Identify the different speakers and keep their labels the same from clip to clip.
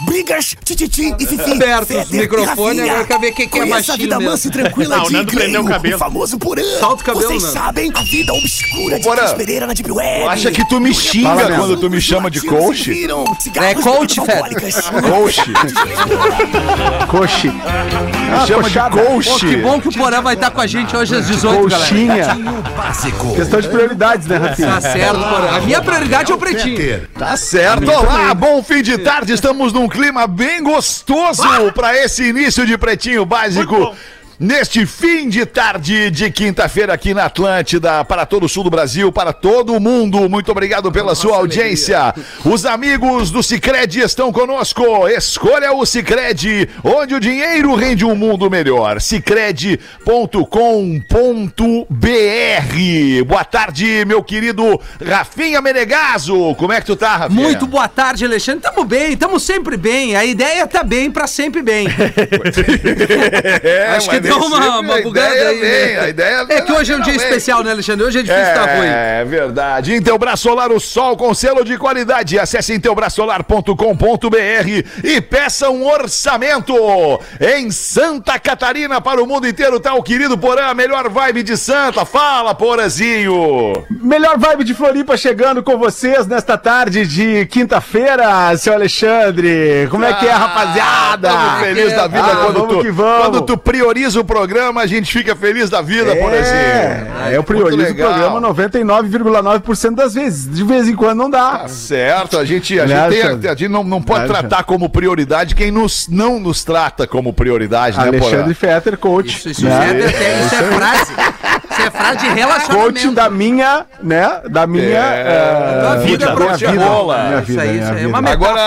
Speaker 1: Brigas, tititi e fifi.
Speaker 2: Aberto os microfones, agora quer ver quem que é
Speaker 1: Conheça
Speaker 2: machinho
Speaker 1: a vida mansa e tranquila
Speaker 3: Ah, o
Speaker 1: de
Speaker 3: Nando prendeu o cabelo.
Speaker 1: o famoso Porã.
Speaker 2: Solta o cabelo,
Speaker 1: Vocês
Speaker 2: Nando.
Speaker 1: sabem a vida obscura de Cris Pereira na Deep Web.
Speaker 4: acha que tu me xinga quando tu me chama de coach?
Speaker 2: É coach, Feder.
Speaker 4: Coach.
Speaker 5: Coxe.
Speaker 4: Me chama de coach.
Speaker 2: que bom que o Porã vai estar com a gente hoje às 18, galera.
Speaker 5: Coxinha. Questão de prioridades, né, Rafinha?
Speaker 2: Tá certo, Porã. A minha prioridade é o pretinho.
Speaker 4: Tá certo. Olá, bom fim de tarde. Estamos num clima bem gostoso para esse início de Pretinho Básico. Neste fim de tarde de quinta-feira aqui na Atlântida, para todo o sul do Brasil, para todo o mundo. Muito obrigado pela sua audiência. Os amigos do Cicred estão conosco. Escolha o Cicred, onde o dinheiro rende um mundo melhor. Cicred.com.br. Boa tarde, meu querido Rafinha Menegaso. Como é que tu tá, Rafinha?
Speaker 2: Muito boa tarde, Alexandre. Tamo bem, tamo sempre bem. A ideia é tá bem pra sempre bem.
Speaker 4: É,
Speaker 2: Acho que
Speaker 4: mas
Speaker 2: deu uma, uma
Speaker 4: a
Speaker 2: bugada
Speaker 4: ideia
Speaker 2: aí.
Speaker 4: vem,
Speaker 2: né?
Speaker 4: A ideia
Speaker 2: É que hoje é um dia especial, né, Alexandre? Hoje é difícil estar ruim.
Speaker 4: É verdade. Intelbras Solar, o sol com selo de qualidade. Acesse intelbrasolar.com.br e peça um orçamento. Em Santa Catarina, para o mundo inteiro, tá o querido Porã, a melhor vibe de Santa. Fala, Porazinho.
Speaker 5: Melhor vibe de Floripa chegando com vocês nesta tarde de quinta-feira, seu Alexandre. Como é que é, rapaziada?
Speaker 4: Tamo feliz da vida
Speaker 5: Ah,
Speaker 4: quando,
Speaker 5: vamos
Speaker 4: tu,
Speaker 5: que vamos.
Speaker 4: quando tu prioriza o programa, a gente fica feliz da vida, Porazinho.
Speaker 5: É, eu priorizo o programa 99,9% das vezes. De vez em quando não dá.
Speaker 4: Tá certo, a gente, a
Speaker 5: Né,
Speaker 4: gente, tem- a gente não, não pode tratar como prioridade quem nos, não nos trata como prioridade, né,
Speaker 5: Alexandre? Fetter, coach.
Speaker 2: Isso, isso,
Speaker 5: né?
Speaker 2: é, é, isso é frase. Isso é frase de relacionamento.
Speaker 5: Coach da minha, né? Da minha.
Speaker 4: É,
Speaker 2: da
Speaker 5: eh,
Speaker 2: vida
Speaker 5: minha
Speaker 4: profissional.
Speaker 5: vida,
Speaker 4: Rola.
Speaker 5: Minha
Speaker 2: Isso aí,
Speaker 5: minha
Speaker 2: isso aí, é uma
Speaker 4: Agora,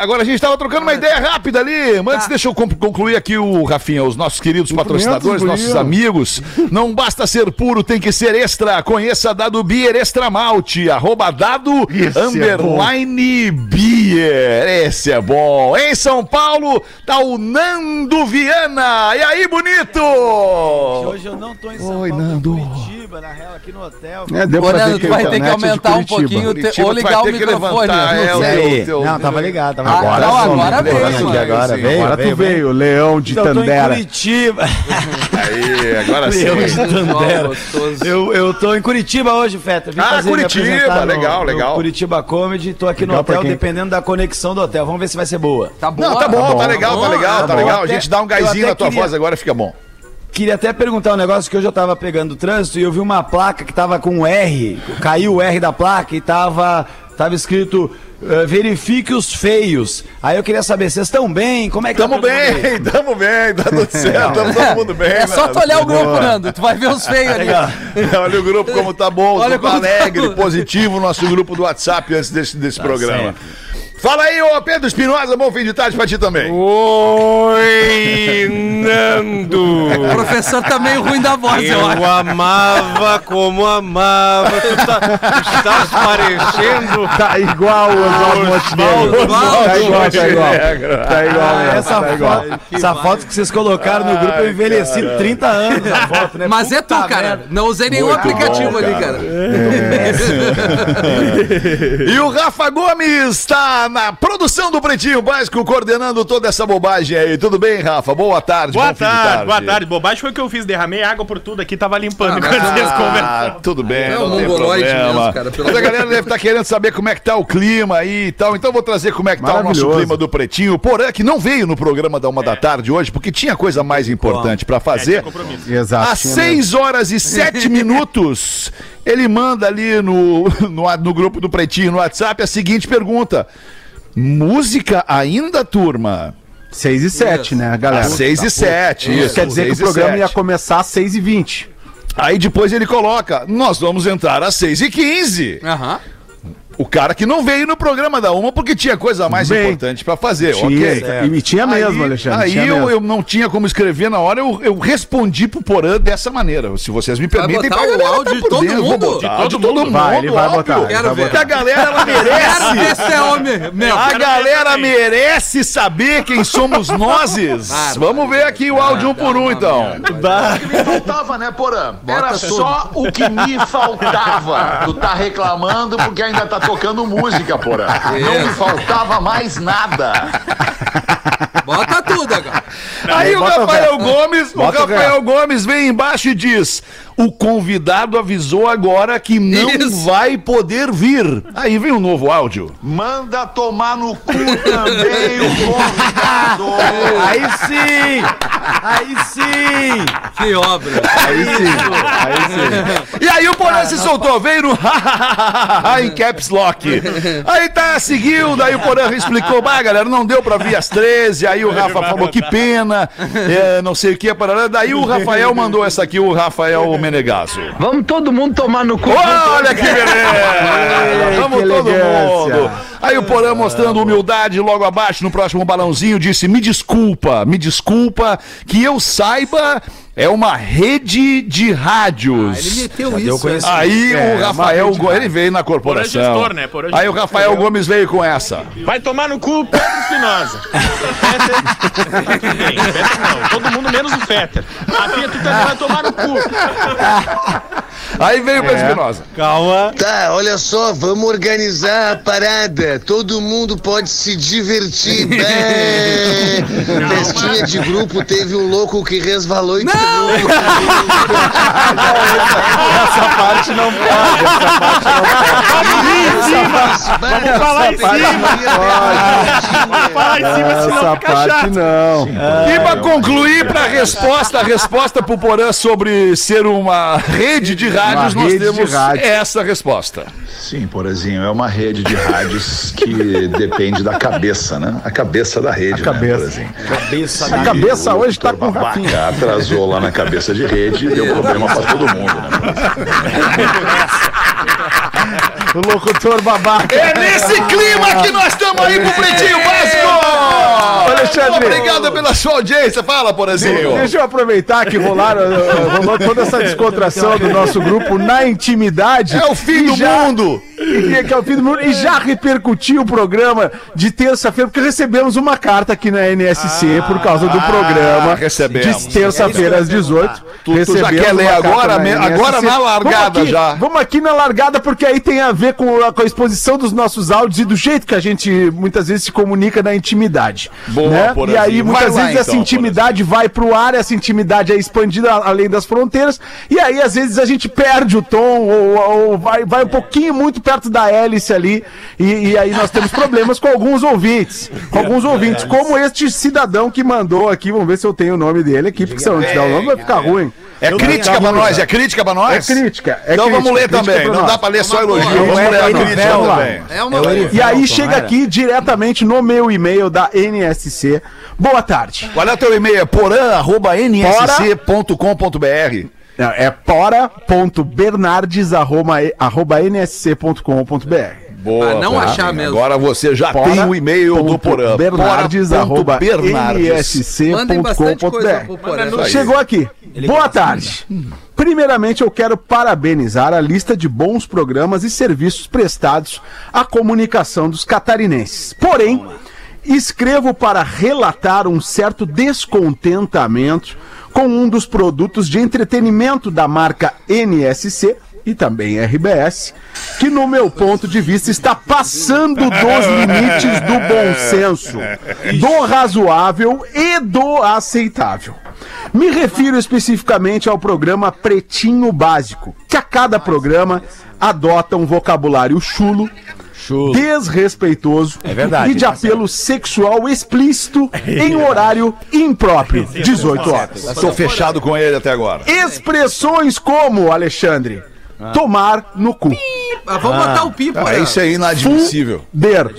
Speaker 4: agora a gente tava trocando uma ideia rápida ali. Antes,
Speaker 2: Tá.
Speaker 4: deixa eu con- concluir aqui o Rafinha, os nossos queridos patrocinadores, nossos amigos. Não basta ser puro, tem que ser extra. Conheça Dado Beer Extra Malte, arroba Dado
Speaker 5: Esse é
Speaker 4: underline Beer. Esse é bom. Em São Paulo tá o Nando Viana. E aí, bonito?
Speaker 6: Hoje eu não tô em São
Speaker 4: Oi,
Speaker 6: Paulo,
Speaker 4: Nando.
Speaker 6: Curitiba, na real, aqui no hotel.
Speaker 5: É, deu pra ver
Speaker 2: tu vai ter que
Speaker 5: de
Speaker 2: aumentar um pouquinho o te- ou ligar o
Speaker 4: ter que
Speaker 2: microfone.
Speaker 4: levantar,
Speaker 2: não
Speaker 4: é, o
Speaker 2: sei.
Speaker 4: teu-
Speaker 6: Não, tava ligado, tava
Speaker 2: Ah,
Speaker 6: ligado.
Speaker 2: não,
Speaker 5: sim,
Speaker 2: agora
Speaker 5: levanta
Speaker 2: veio, mano.
Speaker 6: agora,
Speaker 4: Sim,
Speaker 6: veio,
Speaker 5: Agora
Speaker 6: veio,
Speaker 5: tu veio, Leão de
Speaker 6: Então, eu tô em
Speaker 5: Tandera.
Speaker 6: Curitiba.
Speaker 4: Aí, agora sim.
Speaker 6: Leão de Tandera. Eu, eu tô em Curitiba hoje, Feta. Vim
Speaker 4: Ah, Curitiba, legal,
Speaker 6: no
Speaker 4: legal.
Speaker 6: Curitiba Comedy. Tô aqui no
Speaker 5: Legal
Speaker 6: hotel,
Speaker 5: quem-
Speaker 6: dependendo da conexão do hotel. Vamos ver se vai ser boa.
Speaker 2: Tá bom.
Speaker 4: Não, tá bom, tá, legal, tá legal,
Speaker 2: tá
Speaker 4: tá
Speaker 2: bom.
Speaker 4: legal. A gente dá um gásinho na tua voz agora, fica bom.
Speaker 6: Queria até perguntar um negócio que hoje eu tava pegando o trânsito e eu vi uma placa que tava com um R, caiu o R da placa e tava, tava escrito eh, verifique os feios. Aí eu queria saber, vocês estão bem? Como é que
Speaker 4: Tamo
Speaker 6: tá mundo aí?
Speaker 4: bem, tamo bem, tá tudo certo, tamo todo mundo bem.
Speaker 2: É só tu olhar o grupo, Nando. Tu vai ver os feios ali.
Speaker 4: Olha o grupo como tá bom,
Speaker 2: Olha como tá
Speaker 4: alegre,
Speaker 2: bom.
Speaker 4: positivo, nosso grupo do WhatsApp antes desse,
Speaker 6: Tá
Speaker 4: desse programa. Fala aí, ô Pedro Espinosa, bom fim de tarde pra ti também.
Speaker 3: Oi, Nando!
Speaker 2: O professor tá meio ruim da voz, eu acho.
Speaker 3: Eu amava como amava. Tu, tá, tu estás parecendo.
Speaker 5: Tá igual o Oswaldo Montenegro.
Speaker 2: Igual.
Speaker 5: Tá igual, tá igual. Tá igual,
Speaker 6: Ah, essa,
Speaker 5: tá igual.
Speaker 6: foto, essa foto que vocês colocaram no grupo, eu envelheci 30 anos foto, né?
Speaker 2: Mas é tu, cara.
Speaker 6: merda.
Speaker 2: Não usei nenhum
Speaker 4: Muito
Speaker 2: aplicativo
Speaker 4: bom,
Speaker 2: ali,
Speaker 4: cara.
Speaker 2: cara.
Speaker 4: E o Rafa Gomes tá na produção do Pretinho Básico, coordenando toda essa bobagem aí. Tudo bem, Rafa? Boa tarde.
Speaker 3: Boa
Speaker 4: bom fim de
Speaker 3: tarde, boa tarde. Bobagem foi o que eu fiz. Derramei água por tudo aqui, tava limpando enquanto vocês
Speaker 4: Ah, tudo bem,
Speaker 2: É
Speaker 4: não
Speaker 2: um
Speaker 4: tem problema.
Speaker 2: mesmo, cara,
Speaker 4: Mas a galera deve estar querendo saber como é que tá o clima aí e tal. Então eu vou trazer como é que tá o nosso clima do Pretinho. O Porã, que não veio no programa da Uma da Tarde hoje, porque tinha coisa mais importante pra
Speaker 3: É,
Speaker 4: fazer.
Speaker 3: compromisso.
Speaker 5: Exato.
Speaker 4: Às
Speaker 5: tinha
Speaker 4: 6 horas e 7 minutos, ele manda ali no, no, no grupo do Pretinho, no WhatsApp, a seguinte pergunta. Música ainda, turma?
Speaker 5: 6 e 7, né, galera?
Speaker 4: Às 6 e 7,
Speaker 5: Isso
Speaker 4: isso.
Speaker 5: quer dizer que o
Speaker 4: 6
Speaker 5: programa
Speaker 4: 7.
Speaker 5: ia começar às 6 e 20.
Speaker 4: Aí depois ele coloca, nós vamos entrar às 6 e 15
Speaker 2: Aham.
Speaker 4: O cara que não veio no programa da Uma porque tinha coisa mais
Speaker 5: Bem,
Speaker 4: importante pra fazer,
Speaker 5: Tinha,
Speaker 4: ok?
Speaker 5: e tinha mesmo,
Speaker 4: aí,
Speaker 5: Alexandre.
Speaker 4: Aí eu,
Speaker 5: mesmo.
Speaker 4: eu não tinha como escrever na hora, eu, eu respondi pro Porã dessa maneira. Se vocês me permitem,
Speaker 2: botar
Speaker 4: pra
Speaker 2: o áudio de todo
Speaker 4: Vou
Speaker 2: mundo?
Speaker 4: botar
Speaker 3: De
Speaker 4: de
Speaker 3: todo mundo?
Speaker 4: mundo.
Speaker 5: Vai, ele vai botar, ele
Speaker 2: Quero
Speaker 5: vai
Speaker 2: ver.
Speaker 4: Porque a galera, ela merece.
Speaker 2: ver se é homem. Meu,
Speaker 4: A galera merece saber quem somos nós. Vamos ver aqui o áudio um por um, então.
Speaker 7: me faltava, né, Porã? Era só o que me faltava. Tu tá reclamando porque ainda tá tocando música, Porã. Não me faltava mais nada.
Speaker 2: bota tudo agora.
Speaker 4: Aí o Rafael. Gomes, o Rafael Gomes vem embaixo e diz: o convidado avisou agora que não
Speaker 2: Isso.
Speaker 4: vai poder vir. Aí vem um novo áudio.
Speaker 7: Manda tomar no cu também o convidado.
Speaker 6: Aí sim! Aí sim!
Speaker 2: Que obra.
Speaker 5: Aí sim, aí sim.
Speaker 4: E aí o Porã se soltou, veio no em caps lock. Aí tá, seguiu, daí o Porã explicou, bah, galera, não deu pra vir às 13, aí o Rafa falou que pena, é, não sei o que, parará. daí o Rafael mandou essa aqui, o Rafael Menegasso.
Speaker 8: Vamos todo mundo tomar no cu.
Speaker 4: Olha que beleza! Vamos
Speaker 5: que
Speaker 4: todo mundo! Aí o Porã mostrando humildade logo abaixo no próximo balãozinho disse: Me desculpa, me desculpa, que eu saiba, é uma rede de rádios.
Speaker 2: Ele meteu isso.
Speaker 6: conheço.
Speaker 2: né?
Speaker 4: Aí o Rafael Gomes, ele veio na corporação.
Speaker 3: Porã gestor, né? Porã
Speaker 4: Aí o. Rafael Gomes veio com essa.
Speaker 3: Vai tomar no cu, Pedro Espinosa. Fetter. Tudo bem, Fetter não. Todo mundo menos o Fetter. Rafinha, tu também vai tomar no cu.
Speaker 4: Aí veio o Pedro Espinosa.
Speaker 3: Calma.
Speaker 8: Tá, olha só, vamos organizar a parada. Todo mundo pode se divertir. Bé. Festinha de grupo, teve um louco que resvalou e quebrou.
Speaker 5: Essa parte não pode, essa parte
Speaker 8: Vamos
Speaker 3: falar em Fala em cima, senão
Speaker 5: Essa
Speaker 3: fica
Speaker 5: parte
Speaker 3: chato.
Speaker 5: não.
Speaker 4: E pra concluir, pra resposta, a resposta pro Porã sobre ser uma rede de rádios, nós temos
Speaker 5: rádio.
Speaker 4: essa resposta.
Speaker 7: Sim, Porazinho, é uma rede de rádios que depende da cabeça, né? A cabeça da rede,
Speaker 5: A cabeça.
Speaker 7: né, Porazinho?
Speaker 6: Cabeça
Speaker 5: A cabeça hoje tá
Speaker 7: doutor
Speaker 5: com.
Speaker 7: Babaca atrasou lá na cabeça de rede e deu problema pra todo mundo, né?
Speaker 5: O locutor babaca.
Speaker 4: É nesse clima que nós estamos aí pro Pretinho Básico!
Speaker 5: Alexandre.
Speaker 4: Obrigado pela sua audiência. Fala, Porazinho.
Speaker 5: Deixa eu aproveitar que rolaram, eh, rolou toda essa descontração do nosso grupo na intimidade.
Speaker 4: É o fim do
Speaker 5: já-
Speaker 4: mundo.
Speaker 5: E, que é o fim do mundo. E já repercutiu o programa de terça-feira, porque recebemos uma carta aqui na NSC por causa do programa.
Speaker 4: recebemos.
Speaker 5: De terça-feira às 18.
Speaker 4: Tu- tu já quer ler agora
Speaker 5: na
Speaker 4: agora na largada
Speaker 5: Vamos aqui,
Speaker 4: já.
Speaker 5: Vamos aqui na largada, porque aí tem a ver com a, com a exposição dos nossos áudios e do jeito que a gente muitas vezes se comunica na intimidade.
Speaker 4: Boa,
Speaker 5: né? E aí muitas
Speaker 4: Vai lá,
Speaker 5: vezes essa
Speaker 4: então,
Speaker 5: intimidade vai pro ar, essa intimidade é expandida além das fronteiras, e aí às vezes a gente perde o tom, ou, ou vai, vai um pouquinho muito perto da hélice ali, e, e aí nós temos problemas com alguns ouvintes. Com alguns ouvintes, como este cidadão que mandou aqui, vamos ver se eu tenho o nome dele aqui, porque se eu não tiver o nome vai ficar ruim.
Speaker 4: É crítica pra nós, é crítica pra
Speaker 5: É
Speaker 4: nós?
Speaker 5: crítica. É
Speaker 4: Então
Speaker 5: crítica,
Speaker 4: vamos ler
Speaker 5: crítica
Speaker 4: também. Não
Speaker 5: nós.
Speaker 4: dá pra ler só elogio.
Speaker 5: É
Speaker 4: Vamos
Speaker 5: o
Speaker 4: ler a crítica também.
Speaker 2: É uma
Speaker 5: E aí chega aqui diretamente no meu e-mail da NSC. Boa tarde.
Speaker 4: Qual é o teu e-mail? É poran.nsc.com.br.
Speaker 5: Não, É pora.bernardes.nsc.com.br.
Speaker 4: Boa.
Speaker 2: Pra não
Speaker 4: Porã.
Speaker 2: achar mesmo.
Speaker 4: Agora você já tem o e-mail do Porã.
Speaker 5: Bernardes, arroba
Speaker 4: ponto Bernardes.
Speaker 2: Mandem bastante coisa
Speaker 5: nsc.com.br.
Speaker 2: pro Porã.
Speaker 4: Isso aí.
Speaker 5: Chegou aqui. Boa tarde. Primeiramente, eu quero parabenizar a lista de bons programas e serviços prestados à comunicação dos catarinenses. Porém, escrevo para relatar um certo descontentamento com um dos produtos de entretenimento da marca NSC e também RBS, que no meu ponto de vista está passando dos limites do bom senso, do razoável e do aceitável. Me refiro especificamente ao programa Pretinho Básico, que a cada programa adota um vocabulário chulo, desrespeitoso
Speaker 6: É verdade,
Speaker 5: e de
Speaker 6: tá
Speaker 5: apelo sexual explícito em horário impróprio, 18 horas.
Speaker 4: Estou fechado com ele até agora.
Speaker 5: Expressões como, Alexandre, tomar no cu.
Speaker 2: Ah, Vamos botar o pi,
Speaker 4: Cara, isso é inadmissível.
Speaker 5: Der.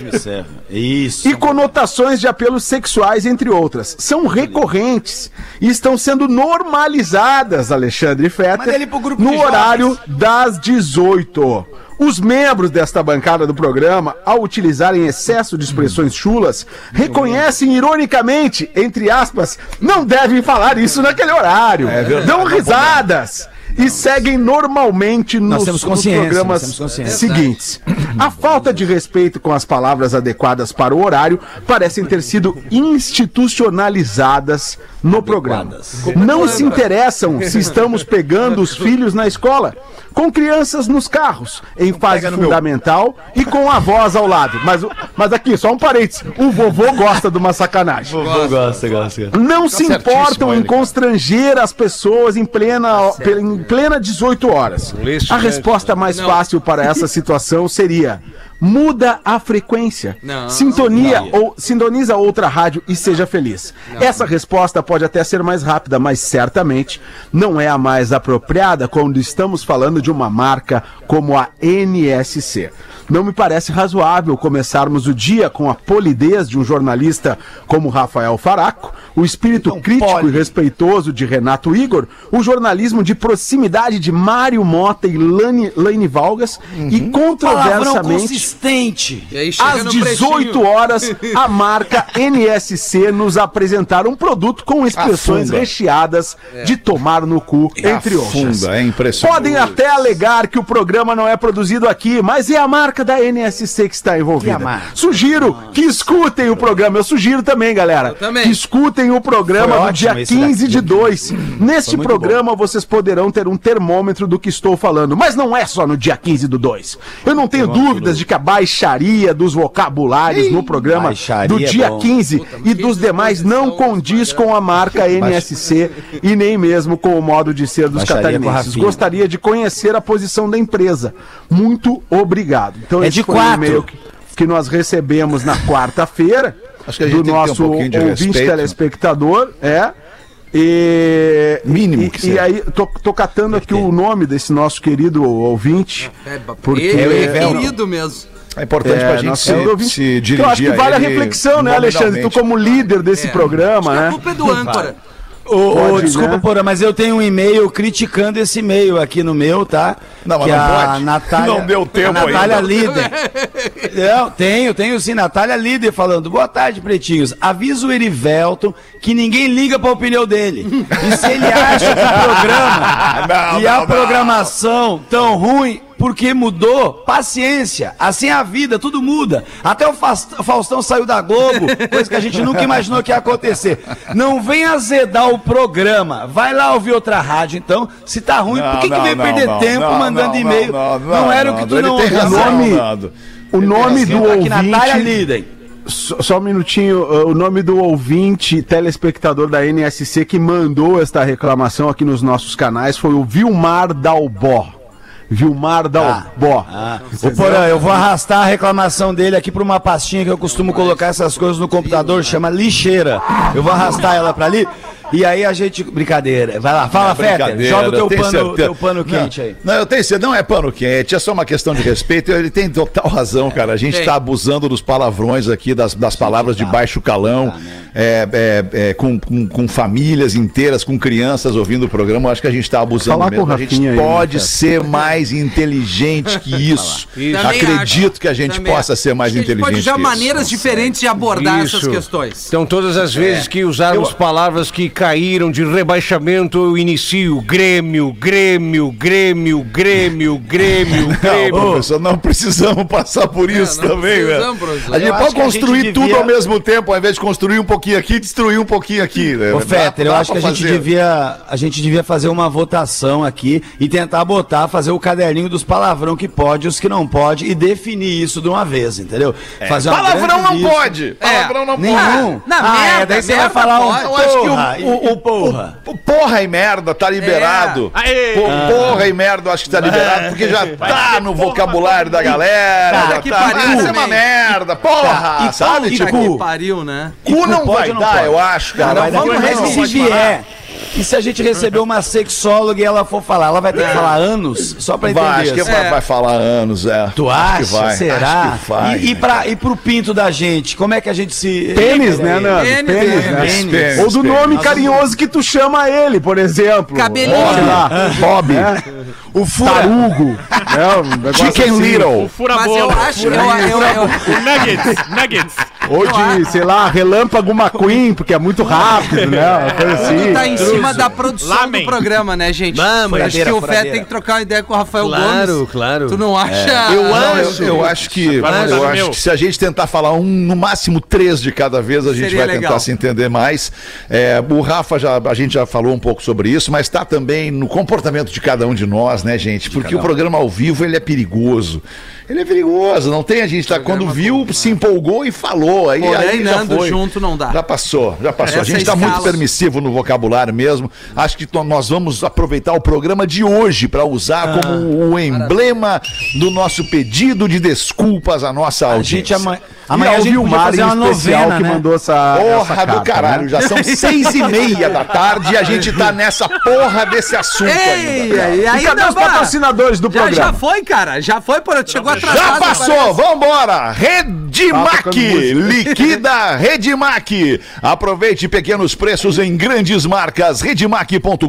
Speaker 6: Isso.
Speaker 5: E conotações de apelos sexuais, entre outras, são recorrentes e estão sendo normalizadas, Alexandre Fetter,
Speaker 6: ele pro grupo
Speaker 5: no horário das 18. Os membros desta bancada do programa, ao utilizarem excesso de expressões chulas, reconhecem ironicamente, entre aspas, não devem falar isso naquele horário. Dão risadas. E seguem normalmente nos, nos programas seguintes. A falta de respeito com as palavras adequadas para o horário parecem ter sido institucionalizadas no programa. Não se interessam se estamos pegando os filhos na escola, com crianças nos carros, em fase fundamental e com a voz ao lado. Mas, o- mas aqui, só um parênteses: o vovô gosta de uma sacanagem.
Speaker 6: Gosta, gosta.
Speaker 5: Não se
Speaker 4: certíssimo
Speaker 5: importam em constranger as pessoas em plena, em plena 18 horas. A resposta mais fácil para essa situação seria: muda a frequência.
Speaker 2: Não.
Speaker 5: Sintonia ou sintoniza outra rádio e seja feliz. Essa resposta pode até ser mais rápida, mas certamente não é a mais apropriada quando estamos falando de uma marca como a NSC. Não me parece razoável começarmos o dia com a polidez de um jornalista como Rafael Faraco, o espírito crítico e respeitoso de Renato Igor, o jornalismo de proximidade de Mário Mota e Lane, Lane Valgas e
Speaker 6: Palavrão
Speaker 5: controversamente
Speaker 2: E chega
Speaker 5: às
Speaker 2: no
Speaker 5: 18
Speaker 2: pretinho.
Speaker 5: horas, a marca NSC nos apresentar um produto com expressões
Speaker 4: Afunda.
Speaker 5: recheadas de tomar no cu, entre outras.
Speaker 4: É impressionante.
Speaker 5: Podem até alegar que o programa não é produzido aqui, mas é a marca da NSC que está envolvida. Sugiro que escutem o programa. Eu sugiro também, galera.
Speaker 2: também.
Speaker 5: Que escutem o programa
Speaker 6: Foi
Speaker 5: do dia
Speaker 6: ótimo esse
Speaker 5: 15 de
Speaker 6: daqui.
Speaker 5: 2. Neste programa vocês poderão ter um termômetro do que estou falando, mas não é só no dia 15 do 2. Eu não tenho dúvidas de que a baixaria dos vocabulários no programa
Speaker 6: baixaria
Speaker 5: do
Speaker 6: é
Speaker 5: dia
Speaker 6: bom.
Speaker 5: 15 e dos demais não condiz com a marca NSC e nem mesmo com o modo de ser dos
Speaker 6: Baixaria
Speaker 5: catarinenses. Gostaria de conhecer a posição da empresa. Muito obrigado. Então,
Speaker 6: É
Speaker 5: esse
Speaker 6: de
Speaker 5: foi o
Speaker 6: quatro.
Speaker 5: e-mail que, que nós recebemos na quarta-feira do
Speaker 4: tem que ter um
Speaker 5: nosso
Speaker 4: de
Speaker 5: ouvinte
Speaker 4: respeito.
Speaker 5: telespectador. É. E,
Speaker 4: Mínimo
Speaker 5: e,
Speaker 4: que
Speaker 5: e
Speaker 4: seja.
Speaker 5: aí, tô, tô catando aqui o nome desse nosso querido ouvinte.
Speaker 2: É,
Speaker 5: Porque-
Speaker 2: ele é
Speaker 5: É,
Speaker 2: querido mesmo.
Speaker 4: É importante pra gente se,
Speaker 5: ouvinte.
Speaker 4: se dirigir
Speaker 5: eu acho que vale a reflexão, né, Alexandre? Tu como líder desse
Speaker 2: É.
Speaker 5: programa, né?
Speaker 2: a culpa é do âncora.
Speaker 6: Ô,
Speaker 5: Pode,
Speaker 6: desculpa,
Speaker 5: né?
Speaker 6: Porã, mas eu tenho um e-mail criticando esse e-mail aqui no meu, tá?
Speaker 4: Não, mas
Speaker 6: que
Speaker 4: não
Speaker 6: a
Speaker 4: pode.
Speaker 6: Natália,
Speaker 4: Não deu tempo
Speaker 6: a Natália
Speaker 4: ainda.
Speaker 6: Líder. Não, tenho, tenho sim. Natália Líder falando. Boa tarde, pretinhos. Avisa o Erivelton que ninguém liga pra opinião dele. E se ele acha que o programa
Speaker 4: Não,
Speaker 6: e a
Speaker 4: não, não.
Speaker 6: programação tão ruim porque mudou, paciência. Assim é a vida, tudo muda. Até o Faustão saiu da Globo, coisa que a gente nunca imaginou que ia acontecer. Não vem azedar o programa. Vai lá ouvir outra rádio, então. Se tá ruim, por que, que
Speaker 4: Não,
Speaker 6: veio
Speaker 4: não,
Speaker 6: perder
Speaker 4: não,
Speaker 6: tempo
Speaker 4: não,
Speaker 6: mandando
Speaker 4: não,
Speaker 6: e-mail?
Speaker 4: não,
Speaker 6: Não,
Speaker 4: não,
Speaker 6: era o que tu não
Speaker 4: tem
Speaker 5: o nome-. O nome do
Speaker 6: Natália
Speaker 5: ouvinte.
Speaker 6: Liden.
Speaker 5: Só, um minutinho, uh, o nome do ouvinte, telespectador da NSC que mandou esta reclamação aqui nos nossos canais foi o Vilmar Dalbó. Vilmar Dalbó.
Speaker 6: Ah, Ô, Porã, eu vou arrastar a reclamação dele aqui pra uma pastinha que eu costumo colocar essas coisas no computador, chama lixeira. Eu vou arrastar ela pra ali. E aí a gente. Brincadeira. Vai lá, fala, Fetter. Joga o teu pano,
Speaker 4: certeza.
Speaker 6: teu pano quente
Speaker 4: não,
Speaker 6: aí.
Speaker 4: Não, eu tenho certeza. Não é pano quente, é só uma questão de respeito. Ele tem total razão, cara. A gente
Speaker 2: Tem.
Speaker 4: está abusando dos palavrões aqui, das, das palavras de baixo calão, é, é, é, com, com, com famílias inteiras, com crianças ouvindo o programa. Eu acho que a gente está abusando
Speaker 5: Falar com
Speaker 4: mesmo.
Speaker 5: o
Speaker 4: A gente
Speaker 5: Rafinha aí, né,
Speaker 4: pode ser mais inteligente que isso.
Speaker 2: Também
Speaker 4: Acredito
Speaker 2: acho.
Speaker 4: que a gente
Speaker 2: Também
Speaker 4: possa
Speaker 2: acho.
Speaker 4: ser mais
Speaker 2: a gente
Speaker 4: inteligente.
Speaker 2: Pode usar
Speaker 4: isso.
Speaker 2: maneiras diferentes de abordar essas
Speaker 9: Isso.
Speaker 2: questões.
Speaker 9: Então, todas as vezes que usarmos palavras que caíram de rebaixamento, eu inicio Grêmio, Grêmio, Grêmio, Grêmio, Grêmio,
Speaker 4: Não,
Speaker 9: Grêmio.
Speaker 4: professor, não precisamos passar por isso
Speaker 2: É, não
Speaker 4: também,
Speaker 2: precisamos,
Speaker 4: né?
Speaker 2: professor.
Speaker 4: A gente
Speaker 6: Eu
Speaker 4: pode
Speaker 6: a gente
Speaker 4: construir
Speaker 6: devia-
Speaker 4: tudo ao mesmo tempo, ao invés de construir um pouquinho aqui e destruir um pouquinho aqui. Né?
Speaker 6: Ô, Fetter, eu acho que a gente devia. A gente devia fazer uma votação aqui e tentar botar, fazer o caderninho dos palavrão que pode e os que não pode e definir isso de uma vez, entendeu? Fazer uma
Speaker 4: Palavrão não
Speaker 6: lista.
Speaker 4: pode! Palavrão não pode!
Speaker 6: Nenhum.
Speaker 2: Na
Speaker 6: ah,
Speaker 2: merda,
Speaker 6: é, daí você vai falar um
Speaker 2: pode.
Speaker 4: Eu acho que o, o, o-
Speaker 6: porra.
Speaker 4: o- porra e merda tá liberado. Po- Porra e merda eu acho que tá liberado, porque já tá no vocabulário da galera.
Speaker 2: Tá,
Speaker 4: já
Speaker 2: que
Speaker 4: tá,
Speaker 2: pariu
Speaker 4: Ah, isso é uma merda, porra!
Speaker 6: E
Speaker 4: sabe, tipo,
Speaker 6: cu?
Speaker 2: Que pariu, né?
Speaker 4: cu não vai dar, eu acho, cara.
Speaker 6: Vamos ver se vier. E se a gente receber uma sexóloga e ela for falar, ela vai ter que falar anos? Só pra entender.
Speaker 4: Vai, acho que vai, vai falar anos, é.
Speaker 6: Tu
Speaker 4: Acho
Speaker 6: acha?
Speaker 4: que vai,
Speaker 6: Será?
Speaker 4: Acho que vai.
Speaker 6: e, e, pra, e pro pinto da gente, como é que a gente se.
Speaker 5: Pênis, né, Nando?
Speaker 2: Pênis,
Speaker 5: Pênis, né?
Speaker 6: pênis.
Speaker 4: Pênis,
Speaker 5: Ou do
Speaker 4: pênis.
Speaker 5: nome carinhoso que tu chama ele, por exemplo.
Speaker 2: Cabelinho.
Speaker 5: Bob.
Speaker 6: O fura.
Speaker 5: Tarugo. É, um
Speaker 4: Chicken
Speaker 5: assim.
Speaker 4: Little.
Speaker 3: Fura
Speaker 2: Mas eu acho, eu, eu, eu,
Speaker 3: O Nuggets, Nuggets.
Speaker 5: Ou de, sei lá, Relâmpago McQueen, porque é muito rápido, né? Uma coisa assim.
Speaker 2: tá em cima da produção
Speaker 3: Lamen.
Speaker 2: do programa, né, gente?
Speaker 9: Vamos,
Speaker 2: acho que o Fé tem que trocar uma ideia com o Rafael
Speaker 9: Claro,
Speaker 2: Gomes.
Speaker 9: claro.
Speaker 2: Tu não acha?
Speaker 9: Eu
Speaker 4: Não,
Speaker 9: acho.
Speaker 4: eu, eu acho que, eu acho
Speaker 3: meu.
Speaker 4: que se a gente tentar falar um, no máximo três de cada vez, a gente
Speaker 2: Seria
Speaker 4: vai
Speaker 2: legal.
Speaker 4: tentar se entender mais. É, o Rafa já, a gente já falou um pouco sobre isso, mas está também no comportamento de cada um de nós, né, gente? Porque o programa ao vivo ele é perigoso. Ele é perigoso, não tem a gente tá quando viu, se empolgou e falou.
Speaker 2: Porém,
Speaker 4: aí já
Speaker 2: Nando,
Speaker 4: foi.
Speaker 2: junto não dá.
Speaker 4: Já passou, já passou. a
Speaker 2: Essa
Speaker 4: gente está
Speaker 2: escala.
Speaker 4: muito permissivo no vocabulário mesmo. Acho que nós vamos aproveitar o programa de hoje para usar
Speaker 6: Ah.
Speaker 4: como o emblema do nosso pedido de desculpas à nossa
Speaker 6: A
Speaker 4: audiência.
Speaker 6: gente amanhã.
Speaker 5: E
Speaker 6: Amanhã a
Speaker 5: ao Vilmar
Speaker 6: fazer
Speaker 5: em especial
Speaker 6: novena,
Speaker 5: que
Speaker 6: né?
Speaker 5: mandou essa.
Speaker 4: Porra
Speaker 5: essa
Speaker 4: do
Speaker 5: carta,
Speaker 4: caralho,
Speaker 5: né?
Speaker 4: já são seis e meia da tarde e a gente tá nessa porra desse assunto
Speaker 2: Ei,
Speaker 4: ainda. cara.
Speaker 2: e
Speaker 5: E
Speaker 2: aí,
Speaker 5: cadê os patrocinadores do
Speaker 2: já, já
Speaker 5: programa?
Speaker 2: foi, cara. Já foi, pô, chegou atrasado.
Speaker 4: Já passou,
Speaker 2: parece.
Speaker 4: vambora! Redmac. Liquida Redmac. Aproveite pequenos preços em grandes marcas, redmac.com.br.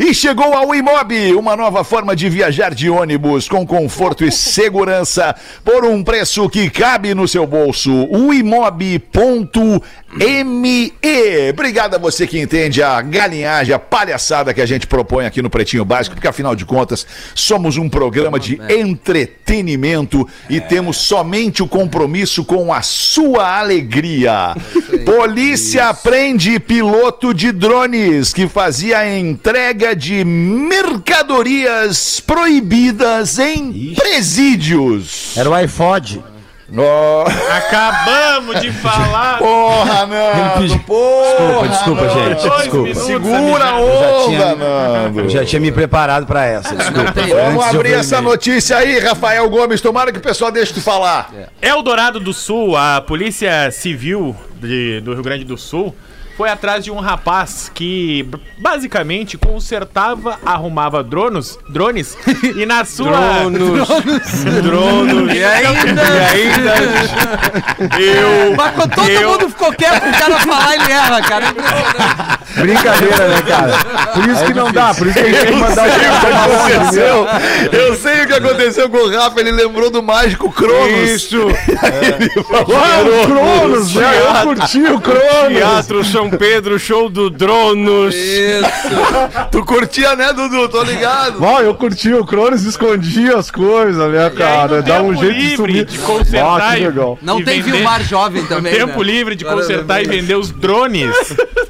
Speaker 4: E chegou ao Imob, uma nova forma de viajar de ônibus com conforto e segurança por um preço que cabe no seu bolso. O imob.me. Obrigado a você que entende a galinhagem, a palhaçada que a gente propõe aqui no Pretinho Básico, porque afinal de contas somos um programa de entretenimento e temos somente o compromisso com a sua alegria. Polícia prende piloto de drones que fazia a entrega de mercadorias proibidas em presídios.
Speaker 6: Era o iPod.
Speaker 4: Oh,
Speaker 3: Acabamos de falar.
Speaker 4: porra, Nando! Porra,
Speaker 6: Desculpa, desculpa, gente.
Speaker 3: Dois
Speaker 6: Desculpa.
Speaker 3: minutos,
Speaker 4: Segura a onda,
Speaker 6: tinha-
Speaker 4: Nando!
Speaker 6: Eu já tinha me preparado pra essa. Desculpa.
Speaker 4: Vamos
Speaker 6: de
Speaker 4: abrir essa notícia aí, Rafael Gomes. Tomara que o pessoal deixe tu falar.
Speaker 3: Eldorado do Sul, a Polícia Civil de- do Rio Grande do Sul foi atrás de um rapaz que basicamente consertava, arrumava drones, drones e na sua
Speaker 9: Dronos.
Speaker 3: drones.
Speaker 2: E ainda,
Speaker 3: eu
Speaker 2: mas quando todo
Speaker 3: eu-
Speaker 2: mundo ficou quieto, o cara falar, ele erra, cara.
Speaker 5: Brincadeira, né, cara? Por isso que não dá, por isso que a gente tem que mandar o viu?
Speaker 4: aconteceu. Eu sei o que aconteceu com o Rafa. Ele lembrou do mágico Cronos.
Speaker 9: Isso.
Speaker 4: Ele falou
Speaker 5: Ah, o Cronos, né? Eu curti o Cronos.
Speaker 9: Teatro São Pedro, show do Dronos.
Speaker 4: Tu curtia, né, Dudu? Tô ligado.
Speaker 5: Ó, eu curti o Cronos, escondia as coisas, né, cara? Dá um
Speaker 3: tempo
Speaker 5: jeito de
Speaker 3: livre
Speaker 5: sumir.
Speaker 3: de consertar e-
Speaker 5: legal.
Speaker 2: Não
Speaker 3: E
Speaker 2: tem
Speaker 3: vender-
Speaker 2: Vilmar jovem também,
Speaker 3: Tempo
Speaker 2: né?
Speaker 3: livre de
Speaker 2: Agora,
Speaker 3: consertar e vender os drones.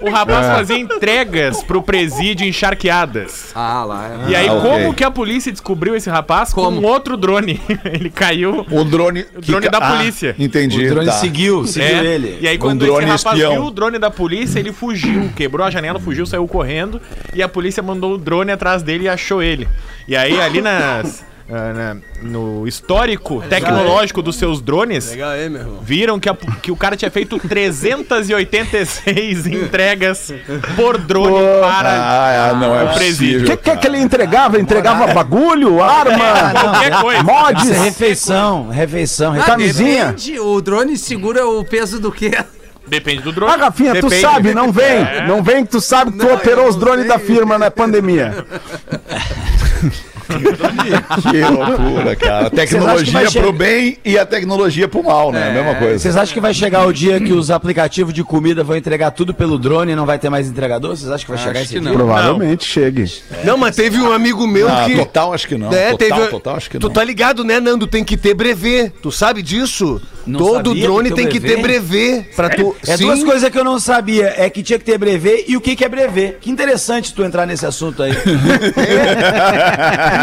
Speaker 3: O rapaz
Speaker 5: É.
Speaker 3: fazia entregas pro presídio em charqueadas.
Speaker 2: Ah, lá. é.
Speaker 3: E aí,
Speaker 4: Ah,
Speaker 3: como que a polícia descobriu esse rapaz?
Speaker 2: Como?
Speaker 3: Com um outro drone. Ele caiu.
Speaker 4: O drone.
Speaker 3: O drone
Speaker 4: que-
Speaker 3: da
Speaker 4: Ah,
Speaker 3: polícia.
Speaker 4: entendi.
Speaker 6: O drone
Speaker 4: tá.
Speaker 6: seguiu, seguiu
Speaker 3: É,
Speaker 6: ele.
Speaker 3: E aí,
Speaker 4: Um
Speaker 3: quando
Speaker 4: drone
Speaker 3: esse rapaz
Speaker 4: espião.
Speaker 3: viu o drone da polícia, ele fugiu, quebrou a janela, fugiu, saiu correndo. E a polícia mandou o drone atrás dele e achou ele. E aí, ali nas. ah, na- no histórico tecnológico dos seus drones,
Speaker 2: Legal aí, meu irmão.
Speaker 3: viram que, a- que o cara tinha feito 386 entregas por drone para
Speaker 4: Ah, não é
Speaker 3: o presídio.
Speaker 5: O que, que, que ele entregava? Entregava bagulho, arma,
Speaker 3: Qualquer coisa.
Speaker 5: mods,
Speaker 6: é refeição, refeição,
Speaker 2: Ah,
Speaker 6: refeição.
Speaker 5: camisinha?
Speaker 2: depende, o drone segura o peso do quê?
Speaker 3: Depende do drone.
Speaker 5: Ah, Rafinha, tu
Speaker 9: Depende.
Speaker 5: sabe, não vem. Não vem que tu sabe que tu
Speaker 2: Não,
Speaker 5: operou os drones
Speaker 2: sei.
Speaker 5: da firma na pandemia.
Speaker 4: Que loucura, cara. A tecnologia pro
Speaker 6: chegar-
Speaker 4: bem e a tecnologia pro mal, né? A mesma coisa.
Speaker 6: Vocês acham que vai chegar o dia que os aplicativos de comida vão entregar tudo pelo drone e não vai ter mais entregador? Vocês acham que vai chegar esse
Speaker 2: que
Speaker 6: dia?
Speaker 2: não.
Speaker 5: Provavelmente chegue.
Speaker 9: Não, mas teve um amigo meu
Speaker 4: Ah,
Speaker 9: que.
Speaker 4: total, acho que não.
Speaker 9: É,
Speaker 4: total,
Speaker 9: teve-
Speaker 4: total, acho que
Speaker 9: Tu
Speaker 4: não.
Speaker 9: tá ligado, né, Nando? Tem que ter brevê. Tu sabe disso?
Speaker 6: Não
Speaker 9: Todo drone tem que ter brevê. Pra tu...
Speaker 6: É
Speaker 9: Sim.
Speaker 6: duas coisas que eu não sabia. É que tinha que ter brevê e o que, que é brevê. Que interessante tu entrar nesse assunto aí.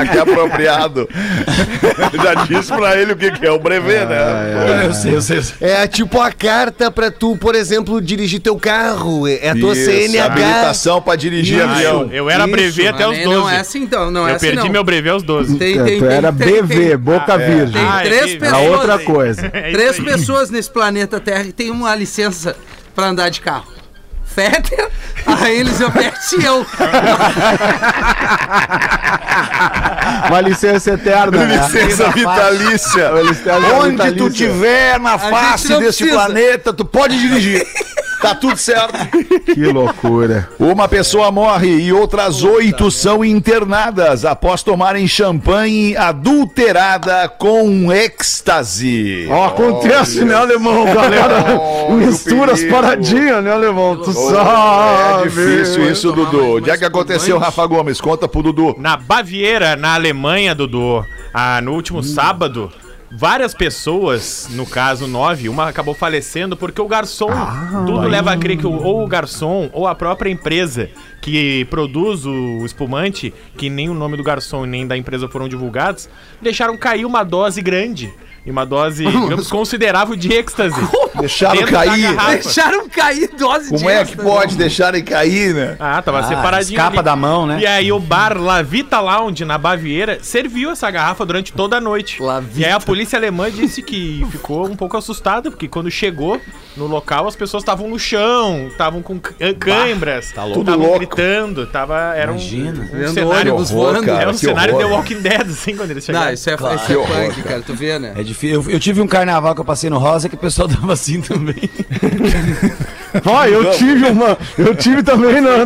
Speaker 4: que apropriado. Já disse pra ele o que, que é o brevet, né?
Speaker 6: eu sei, eu sei. eu sei.
Speaker 9: É tipo a carta pra tu, por exemplo, dirigir teu carro. É a tua
Speaker 4: Isso,
Speaker 9: CNH.
Speaker 4: habilitação pra dirigir
Speaker 9: Isso.
Speaker 4: avião.
Speaker 3: Eu era
Speaker 9: Isso,
Speaker 3: brevê até os
Speaker 2: Mas
Speaker 3: 12.
Speaker 2: Não é assim, então. Não é
Speaker 3: eu
Speaker 2: assim,
Speaker 3: perdi
Speaker 2: não.
Speaker 3: meu brevê aos 12.
Speaker 2: Tem,
Speaker 5: Tu era BV, boca virgem.
Speaker 2: Tem
Speaker 3: Ah, é
Speaker 2: três pessoas.
Speaker 5: outra coisa.
Speaker 3: É
Speaker 2: Três
Speaker 3: aí.
Speaker 2: pessoas nesse planeta Terra que tem uma licença pra andar de carro. Fetter, a Elizabeth e eu.
Speaker 5: Uma licença eterna. né?
Speaker 4: Licença vitalícia. Onde tu
Speaker 5: vitalícia.
Speaker 4: tiver na face desse
Speaker 2: precisa.
Speaker 4: planeta, tu pode dirigir. Tá tudo certo.
Speaker 5: Que loucura.
Speaker 4: Uma pessoa morre e outras oito são internadas após tomarem champanhe adulterada com êxtase.
Speaker 5: Ó, acontece, né, alemão? Galera mistura as paradinhas, né, alemão? Tu
Speaker 4: É
Speaker 5: sabe.
Speaker 4: difícil isso, Dudu. Onde é que aconteceu, Rafa Gomes? Conta pro Dudu.
Speaker 3: Na Baviera, na Alemanha, Dudu, ah, no último sábado, várias pessoas, no caso nove, uma acabou falecendo porque o garçom, tudo leva a crer que ou o garçom ou a própria empresa que produz o espumante, que nem o nome do garçom e nem da empresa foram divulgados, deixaram cair uma dose grande. E uma dose, digamos, considerável de êxtase.
Speaker 4: Deixaram cair.
Speaker 2: Deixaram cair dose
Speaker 4: Como é que pode deixarem cair, né?
Speaker 3: Ah, tava separadinho.
Speaker 6: escapa
Speaker 3: ali.
Speaker 6: da mão, né?
Speaker 3: E aí o bar La Vita Lounge, na Baviera, serviu essa garrafa durante toda a noite.
Speaker 2: La
Speaker 3: E aí a polícia alemã disse que ficou um pouco assustada, porque quando chegou no local, as pessoas estavam no chão, estavam com c- câimbras,
Speaker 4: Tudo
Speaker 3: estavam
Speaker 4: louco.
Speaker 3: gritando, tava, era um, um
Speaker 2: Vendo
Speaker 3: cenário...
Speaker 4: horror,
Speaker 2: voando.
Speaker 4: cara.
Speaker 3: Era um cenário
Speaker 4: horror.
Speaker 3: The Walking Dead, assim, quando eles chegaram.
Speaker 2: Não, isso é, isso
Speaker 4: Que
Speaker 2: é
Speaker 4: horror,
Speaker 2: punk, cara. Tu vê, né?
Speaker 6: É difícil. Eu, eu tive um carnaval que eu passei no Rosa que o pessoal tava assim também.
Speaker 5: Ó, eu tive uma. Eu tive também na,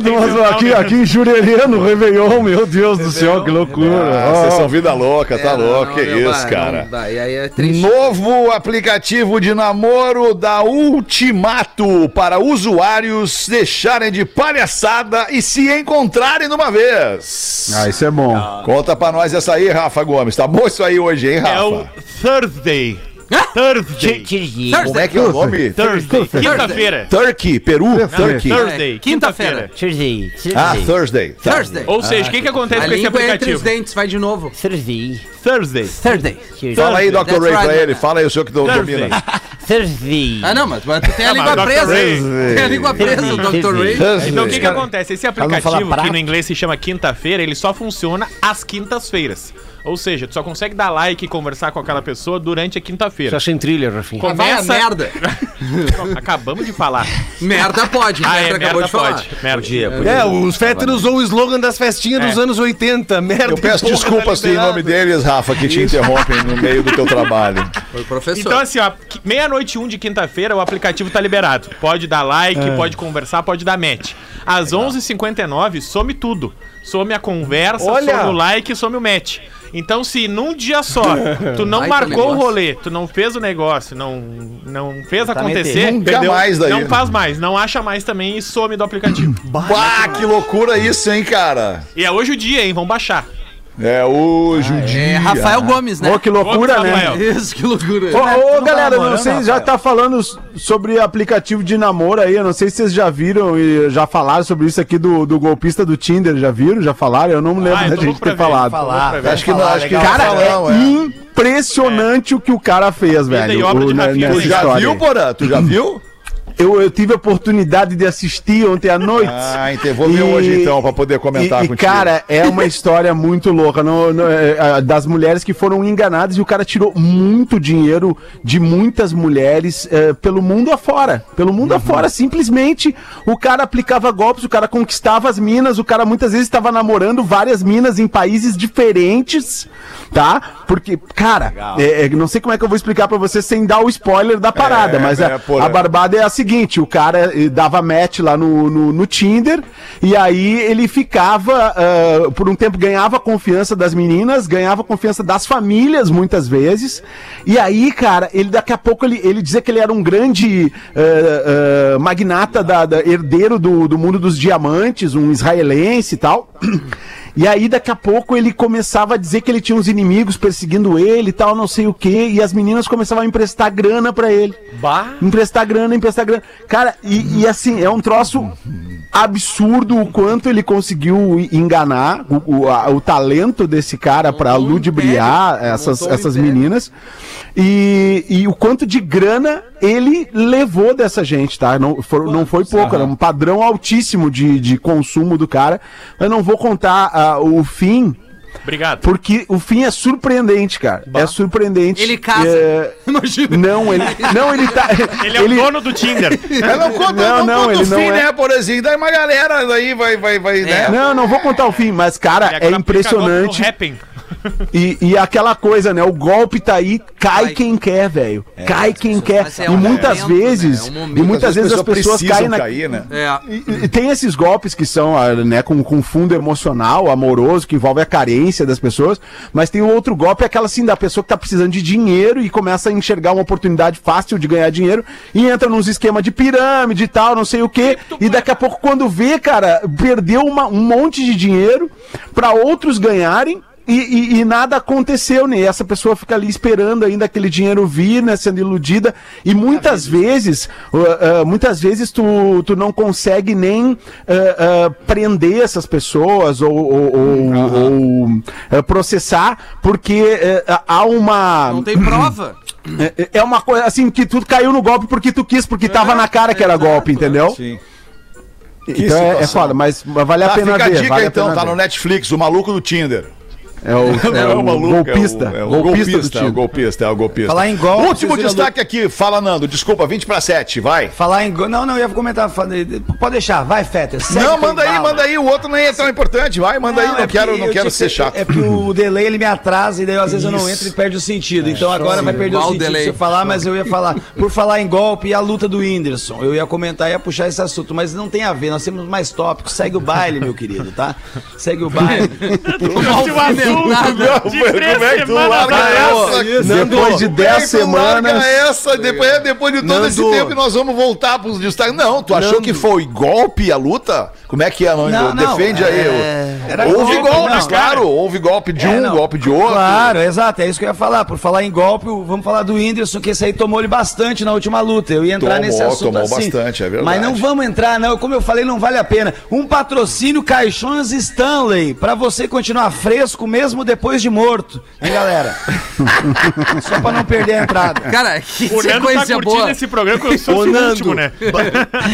Speaker 5: aqui, aqui em Jurerê, no Réveillon, meu Deus do céu, que loucura.
Speaker 4: Ah, vocês são vida louca, tá
Speaker 2: É,
Speaker 4: louco. Que isso,
Speaker 2: vai,
Speaker 4: cara.
Speaker 2: não dá, E aí é triste.
Speaker 4: Novo aplicativo de namoro da Ultimato para usuários deixarem de palhaçada e se encontrarem numa vez.
Speaker 5: Ah, isso é bom.
Speaker 4: Conta pra nós essa aí, Rafa Gomes. Tá bom isso aí hoje, hein,
Speaker 3: É o
Speaker 4: Rafa?
Speaker 3: Thursday. Thursday.
Speaker 4: Como é que é o nome?
Speaker 3: Thursday. Quinta-feira.
Speaker 4: Turkey, Peru? Turkey.
Speaker 3: Thursday.
Speaker 2: Quinta-feira.
Speaker 3: Quinta-feira.
Speaker 4: Ah, Thursday.
Speaker 2: Thursday.
Speaker 3: Ou seja, o que, que acontece com esse
Speaker 2: é entre
Speaker 3: aplicativo?
Speaker 2: os dentes, vai de novo.
Speaker 10: Thursday.
Speaker 3: Thursday.
Speaker 2: Thursday.
Speaker 4: Fala aí, Dr.
Speaker 2: That's
Speaker 4: Ray, pra ele. Fala aí o senhor que do-
Speaker 3: Thursday.
Speaker 4: domina.
Speaker 10: Thursday.
Speaker 2: Ah, não, mas, mas tu tem a língua presa. Tem a língua presa,
Speaker 10: Thursday,
Speaker 2: Dr. Ray.
Speaker 4: Thursday.
Speaker 3: Então o que, que acontece? Esse aplicativo, que no inglês se chama quinta-feira, ele só funciona às quintas-feiras. Ou seja, tu só consegue dar like e conversar com aquela pessoa durante a quinta-feira.
Speaker 9: Já sem trilha, Rafinha.
Speaker 2: Ah, a
Speaker 3: Começa.
Speaker 2: merda.
Speaker 3: Acabamos de falar.
Speaker 2: Merda pode,
Speaker 3: Ah, é, merda
Speaker 2: de falar.
Speaker 3: pode. Merda.
Speaker 9: É, os Fetter usou o slogan das festinhas dos
Speaker 3: É.
Speaker 9: anos 80. Merda.
Speaker 4: Eu peço desculpas
Speaker 9: tá
Speaker 4: em nome deles, Rafa, que te interrompem no meio do teu trabalho.
Speaker 2: Foi professor.
Speaker 3: Então, assim, ó, meia-noite um de quinta-feira, o aplicativo tá liberado. Pode dar like,
Speaker 4: É.
Speaker 3: pode conversar, pode dar match. Às 11h59, some tudo. Some a conversa,
Speaker 9: Olha!
Speaker 3: some o like, some o match. Então, se num dia só tu não marcou o rolê, tu não fez o negócio, não, não fez
Speaker 6: Tá
Speaker 3: acontecer.
Speaker 4: Nunca mais daí,
Speaker 3: não faz mais, não acha mais também e some do aplicativo.
Speaker 4: Bah, que loucura isso, hein, cara?
Speaker 3: e é hoje o dia, hein? Vão baixar.
Speaker 4: É hoje o dia.
Speaker 2: É Rafael Gomes, né?
Speaker 5: Ô, que loucura,
Speaker 3: Outro
Speaker 5: né?
Speaker 3: Rafael.
Speaker 2: Isso, que loucura.
Speaker 5: Ô, ô,
Speaker 6: tá
Speaker 5: galera,
Speaker 6: namorando,
Speaker 5: vocês já
Speaker 6: Rafael?
Speaker 5: tá falando sobre aplicativo de namoro aí, eu não sei se vocês já viram e já falaram sobre isso aqui do, do golpista do Tinder, já viram? Já falaram? Eu não me lembro
Speaker 3: Ah,
Speaker 5: da
Speaker 3: tô
Speaker 5: gente ter
Speaker 3: ver,
Speaker 5: falado.
Speaker 6: Falar,
Speaker 4: Acho que não, acho que já
Speaker 5: Cara, é
Speaker 4: é.
Speaker 5: impressionante o que o cara fez, velho.
Speaker 3: e
Speaker 5: o- nessa
Speaker 3: né?
Speaker 4: Tu já viu. Porã? Tu já viu?
Speaker 5: Eu, eu tive a oportunidade de assistir ontem à noite.
Speaker 4: Ah, então vou ver hoje então, pra poder comentar
Speaker 5: e, e,
Speaker 4: contigo.
Speaker 5: cara, é uma história muito louca no- no- é, é, das mulheres que foram enganadas e o cara tirou muito dinheiro de muitas mulheres é, pelo mundo afora. Pelo mundo afora, simplesmente o cara aplicava golpes, o cara conquistava as minas, o cara muitas vezes estava namorando várias minas em países diferentes, tá? Porque, cara, é, é, não sei como é que eu vou explicar pra você sem dar o spoiler da parada,
Speaker 4: É,
Speaker 5: mas
Speaker 4: é,
Speaker 5: a, a barbada é a seguinte: o cara eh, dava match lá no, no, no Tinder e aí ele ficava, ah, por um tempo, ganhava confiança das meninas, ganhava confiança das famílias muitas vezes. E aí, cara, ele daqui a pouco ele, ele dizia que ele era um grande ah, ah, magnata, da, da- herdeiro do, do mundo dos diamantes, um israelense e tal. E aí, daqui a pouco, ele começava a dizer que ele tinha uns inimigos perseguindo ele e tal, não sei o quê. E as meninas começavam a emprestar grana pra ele. Emprestar grana, emprestar grana. Cara, e, e assim, é um troço absurdo o quanto ele conseguiu enganar o, o, a- o talento desse cara
Speaker 2: um
Speaker 5: ludibriar
Speaker 2: império,
Speaker 5: essas,
Speaker 2: montou
Speaker 5: essas meninas. E, e o quanto de grana ele levou dessa gente, tá? Não, for- não foi pouco, era um padrão altíssimo de, de consumo do cara. Eu não vou contar ah, o fim.
Speaker 3: Obrigado.
Speaker 5: Porque o fim é surpreendente, cara. É surpreendente.
Speaker 2: Ele casa.
Speaker 5: É,
Speaker 2: Imagina.
Speaker 5: Não, ele. Não, ele tá.
Speaker 3: Ele é o dono do Tinder.
Speaker 4: Eu não conta,
Speaker 5: Não,
Speaker 4: não,
Speaker 5: não,
Speaker 4: conta
Speaker 5: ele
Speaker 4: o
Speaker 5: não
Speaker 4: fim,
Speaker 5: é.
Speaker 4: né, Porazinho? Daí uma galera daí vai, vai, vai, né?
Speaker 5: Não, não vou contar o fim, mas, cara,
Speaker 3: Ele
Speaker 5: é
Speaker 3: golpe
Speaker 5: impressionante. E, e aquela coisa, né? O golpe tá aí, cai
Speaker 2: Vai.
Speaker 5: quem quer, velho. cai quem quer.
Speaker 2: é
Speaker 5: e
Speaker 2: um
Speaker 5: muitas
Speaker 2: momento, né?
Speaker 5: vezes.
Speaker 2: É um.
Speaker 5: E muitas vezes as pessoas caem na.
Speaker 4: cair, né?
Speaker 2: É.
Speaker 5: E- e Tem esses golpes que são, ah, né, com, com fundo emocional, amoroso, que envolve a carência das pessoas, mas tem o outro golpe, aquela assim, da pessoa que tá precisando de dinheiro e começa a enxergar uma oportunidade fácil de ganhar dinheiro e entra nos esquemas de pirâmide e tal, não sei o quê, e daqui a pouco, quando vê, cara, perdeu uma- um monte de dinheiro pra outros ganharem. E, e- e nada aconteceu, né? E essa pessoa fica ali esperando ainda aquele dinheiro vir, né? Sendo iludida. E muitas vezes, uh, uh, muitas vezes tu, tu não consegue nem uh, uh, prender essas pessoas ou, ou- ou- ou, uh, processar, porque uh, há uma.
Speaker 2: Não tem prova.
Speaker 5: É, é uma coisa assim que tu caiu no golpe porque tu quis, porque tava na cara que era
Speaker 2: exato.
Speaker 5: golpe, entendeu?
Speaker 4: Sim.
Speaker 5: Então é, é
Speaker 4: situação.
Speaker 5: foda, mas vale a
Speaker 4: Tá,
Speaker 5: pena
Speaker 4: fica a
Speaker 5: ver.
Speaker 4: dica
Speaker 5: vale a
Speaker 4: então,
Speaker 5: pena
Speaker 4: tá
Speaker 5: ver.
Speaker 4: no Netflix, o maluco do Tinder.
Speaker 5: É o, é
Speaker 4: Não
Speaker 5: o
Speaker 4: maluco,
Speaker 5: golpista.
Speaker 4: É o, é o
Speaker 5: golpista,
Speaker 4: golpista,
Speaker 5: do
Speaker 4: é o
Speaker 5: time.
Speaker 4: golpista, é o golpista.
Speaker 6: Falar em golpe,
Speaker 4: Último destaque aqui, fala Nando, desculpa, 20 para 7, vai.
Speaker 6: Falar em. go- Não, não, eu ia comentar. Pode deixar, vai, Fetter.
Speaker 4: não, manda aí,
Speaker 6: bala.
Speaker 4: manda aí, o outro nem é tão importante, vai, manda aí, não
Speaker 6: é
Speaker 4: quero, não quero ser
Speaker 6: que-
Speaker 4: chato.
Speaker 6: É porque o delay ele me atrasa e daí às vezes eu não entro e perde o sentido. então agora vai perder o
Speaker 2: o
Speaker 6: sentido
Speaker 2: delay.
Speaker 6: se eu falar, mas eu ia falar. Por falar em golpe e a luta do Whindersson, eu ia comentar e ia puxar esse assunto, mas não tem a ver, nós temos mais tópicos. Segue o baile, meu querido, tá? Segue o baile.
Speaker 3: Se assunto de três
Speaker 4: Como é que tu
Speaker 3: semanas
Speaker 4: larga essa?
Speaker 5: Depois de
Speaker 4: Como é
Speaker 5: 10
Speaker 4: que tu larga
Speaker 5: semanas.
Speaker 4: essa, depois, depois de todo esse
Speaker 9: Nando.
Speaker 4: tempo que nós vamos voltar pros destaques. Não, tu achou
Speaker 9: Nando.
Speaker 4: que foi golpe a luta? Como é que é, Nando?
Speaker 6: Não, não,
Speaker 4: Defende aí.
Speaker 6: é-
Speaker 4: o-
Speaker 6: Era
Speaker 4: Houve
Speaker 6: golpe,
Speaker 4: golpes,
Speaker 6: não.
Speaker 4: claro. Houve golpe de
Speaker 6: É,
Speaker 4: um,
Speaker 6: não.
Speaker 4: golpe de outro.
Speaker 6: Claro, exato, é isso que eu ia falar. Por falar em golpe, o- vamos falar do Whindersson, que esse aí tomou ele bastante na última luta. Eu ia entrar
Speaker 4: Tomou,
Speaker 6: nesse assunto
Speaker 4: tomou
Speaker 6: assim.
Speaker 4: bastante, é verdade.
Speaker 6: Mas não vamos entrar, não. Como eu falei, não vale a pena. Um patrocínio Caixões Stanley, pra você continuar fresco mesmo depois de morto. Hein, galera? Só pra não perder a entrada.
Speaker 2: Cara, que
Speaker 3: O Nando tá curtindo
Speaker 2: boa.
Speaker 3: esse programa que eu sou o
Speaker 9: Nando.
Speaker 3: último, né?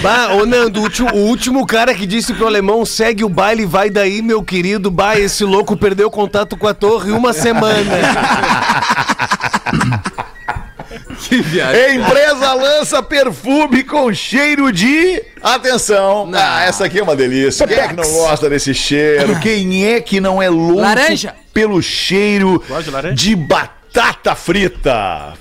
Speaker 9: Bah, ô Nando, o último, o último cara que disse pro alemão segue o baile, vai daí, meu querido. Bah, esse louco perdeu contato com a torre uma semana.
Speaker 2: Que viagem.
Speaker 4: Empresa lança perfume com cheiro de. Atenção! Ah, essa aqui é uma delícia. Quem é que não gosta desse cheiro? Quem é que não é louco
Speaker 2: Laranja.
Speaker 4: pelo cheiro
Speaker 3: de
Speaker 4: de batata frita?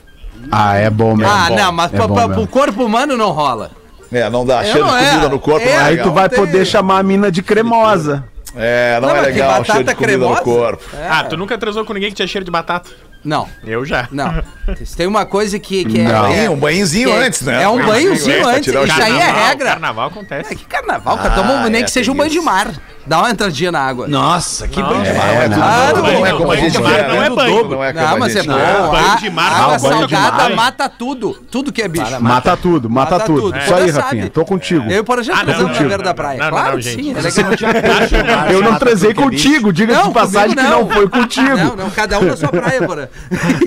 Speaker 5: Ah, é bom mesmo.
Speaker 2: Ah,
Speaker 5: bom.
Speaker 2: não, mas
Speaker 5: É
Speaker 2: pra, pra, pro corpo humano não rola.
Speaker 4: É, não dá cheiro de
Speaker 2: é.
Speaker 4: comida no corpo,
Speaker 2: É,
Speaker 4: não é
Speaker 5: Aí
Speaker 4: legal.
Speaker 5: tu vai
Speaker 2: tem-
Speaker 5: poder chamar a mina de cremosa.
Speaker 4: É, não,
Speaker 2: Não,
Speaker 4: é legal cheiro de
Speaker 2: batata
Speaker 4: comida no
Speaker 2: cremosa?
Speaker 4: corpo.
Speaker 3: Ah, tu nunca transou com ninguém que tinha cheiro de batata?
Speaker 2: Não,
Speaker 3: Eu já.
Speaker 2: não. Tem uma coisa que, que é.
Speaker 5: Não.
Speaker 2: é-
Speaker 4: Um banhozinho
Speaker 2: que é-
Speaker 4: antes, né?
Speaker 2: É um banhozinho antes. Isso aí é regra.
Speaker 3: Carnaval acontece.
Speaker 2: É que carnaval, cara. Toma um- nem
Speaker 4: é,
Speaker 2: que seja um banho de mar. Dá uma entradinha na água.
Speaker 6: Nossa, que bom.
Speaker 4: Não é tudo
Speaker 2: Claro,
Speaker 4: não, não é
Speaker 3: não,
Speaker 4: como a
Speaker 3: banho
Speaker 4: gente
Speaker 3: de mar
Speaker 4: quer.
Speaker 3: não é
Speaker 4: né?
Speaker 3: banho.
Speaker 4: Não é como
Speaker 2: Não,
Speaker 4: a
Speaker 2: mas é bom.
Speaker 3: banho
Speaker 2: A-
Speaker 3: de mar
Speaker 2: a
Speaker 3: não,
Speaker 2: água
Speaker 5: banho de
Speaker 2: salgada
Speaker 5: mar.
Speaker 2: mata tudo. Tudo que é bicho.
Speaker 5: Mata tudo, mata,
Speaker 2: Mata
Speaker 5: tudo.
Speaker 2: tudo.
Speaker 5: Isso aí, Rafinha. Tô contigo.
Speaker 2: Eu, por exemplo,
Speaker 3: não,
Speaker 2: transando
Speaker 3: não,
Speaker 2: na beira da praia. claro sim. É
Speaker 5: Eu não transei
Speaker 6: é
Speaker 5: contigo, diga-se
Speaker 2: Não,
Speaker 5: de passagem que
Speaker 2: não.
Speaker 5: não foi contigo.
Speaker 2: Não, não, cada um na sua praia, porra.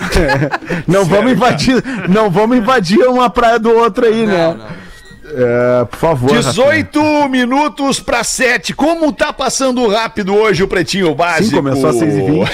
Speaker 5: Não vamos invadir, não vamos invadir uma praia do outro aí, né? É, por favor. Rafinha.
Speaker 4: 18 minutos para 7. Como tá passando rápido hoje o Pretinho Básico?
Speaker 5: Sim, começou às 6h20.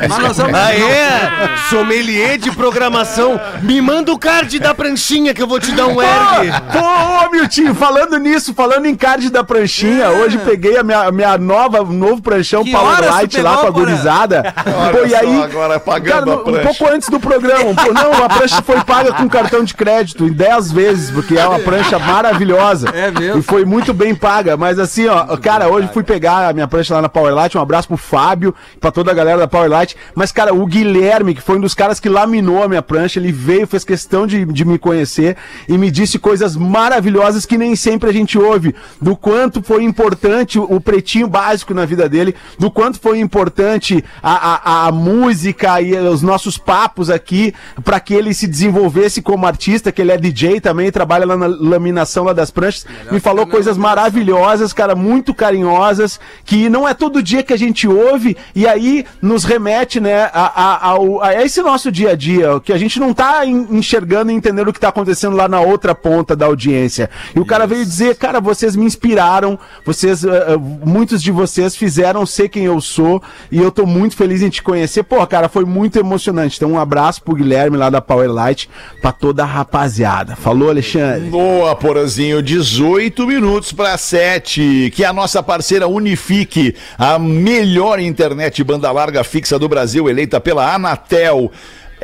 Speaker 2: Mas nós vamos.
Speaker 9: Ah, é? Sommelier de programação. Me manda o card da pranchinha que eu vou te dar um ergue.
Speaker 5: Pô, ô, Miltinho, falando nisso, falando em card da pranchinha, hoje peguei a minha, minha nova, novo pranchão
Speaker 2: Que
Speaker 5: Power Light
Speaker 2: pegou,
Speaker 5: lá com a gurizada. Pô, e aí,
Speaker 4: agora pagando
Speaker 5: cara, um pouco antes do programa, pô, não, a prancha foi paga com cartão de crédito em 10 vezes, porque é uma prancha maravilhosa.
Speaker 2: É mesmo?
Speaker 5: E foi muito bem paga, mas assim, ó, cara, hoje fui pegar a minha prancha lá na Power Light, um abraço pro Fábio, pra toda a galera da Power Light, mas cara, o Guilherme, que foi um dos caras que laminou a minha prancha, ele veio, fez questão de, de me conhecer e me disse coisas maravilhosas que nem sempre a gente ouve, do quanto foi importante o, o pretinho básico na vida dele, do quanto foi importante a, a, a música e os nossos papos aqui para que ele se desenvolvesse como artista, que ele é DJ também, trabalha lá na laminação lá das pranchas, me falou coisas maravilhosas, cara, muito carinhosas, que não é todo dia que a gente ouve e aí nos remete, né, a, a, ao- a esse nosso dia a dia, que a gente não tá en- enxergando e entendendo o que tá acontecendo lá na outra ponta da audiência. E o cara veio dizer, cara, vocês me inspiraram, vocês, eh, muitos de vocês fizeram ser quem eu sou e eu tô muito feliz em te conhecer. Pô, cara, foi muito emocionante. Então um abraço pro Guilherme lá da Power Light, pra toda a rapaziada. Falou, Alexandre?
Speaker 4: Boa, Porazinho, 18 minutos para 7. Que a nossa parceira Unifique, a melhor internet banda larga fixa do Brasil, eleita pela Anatel.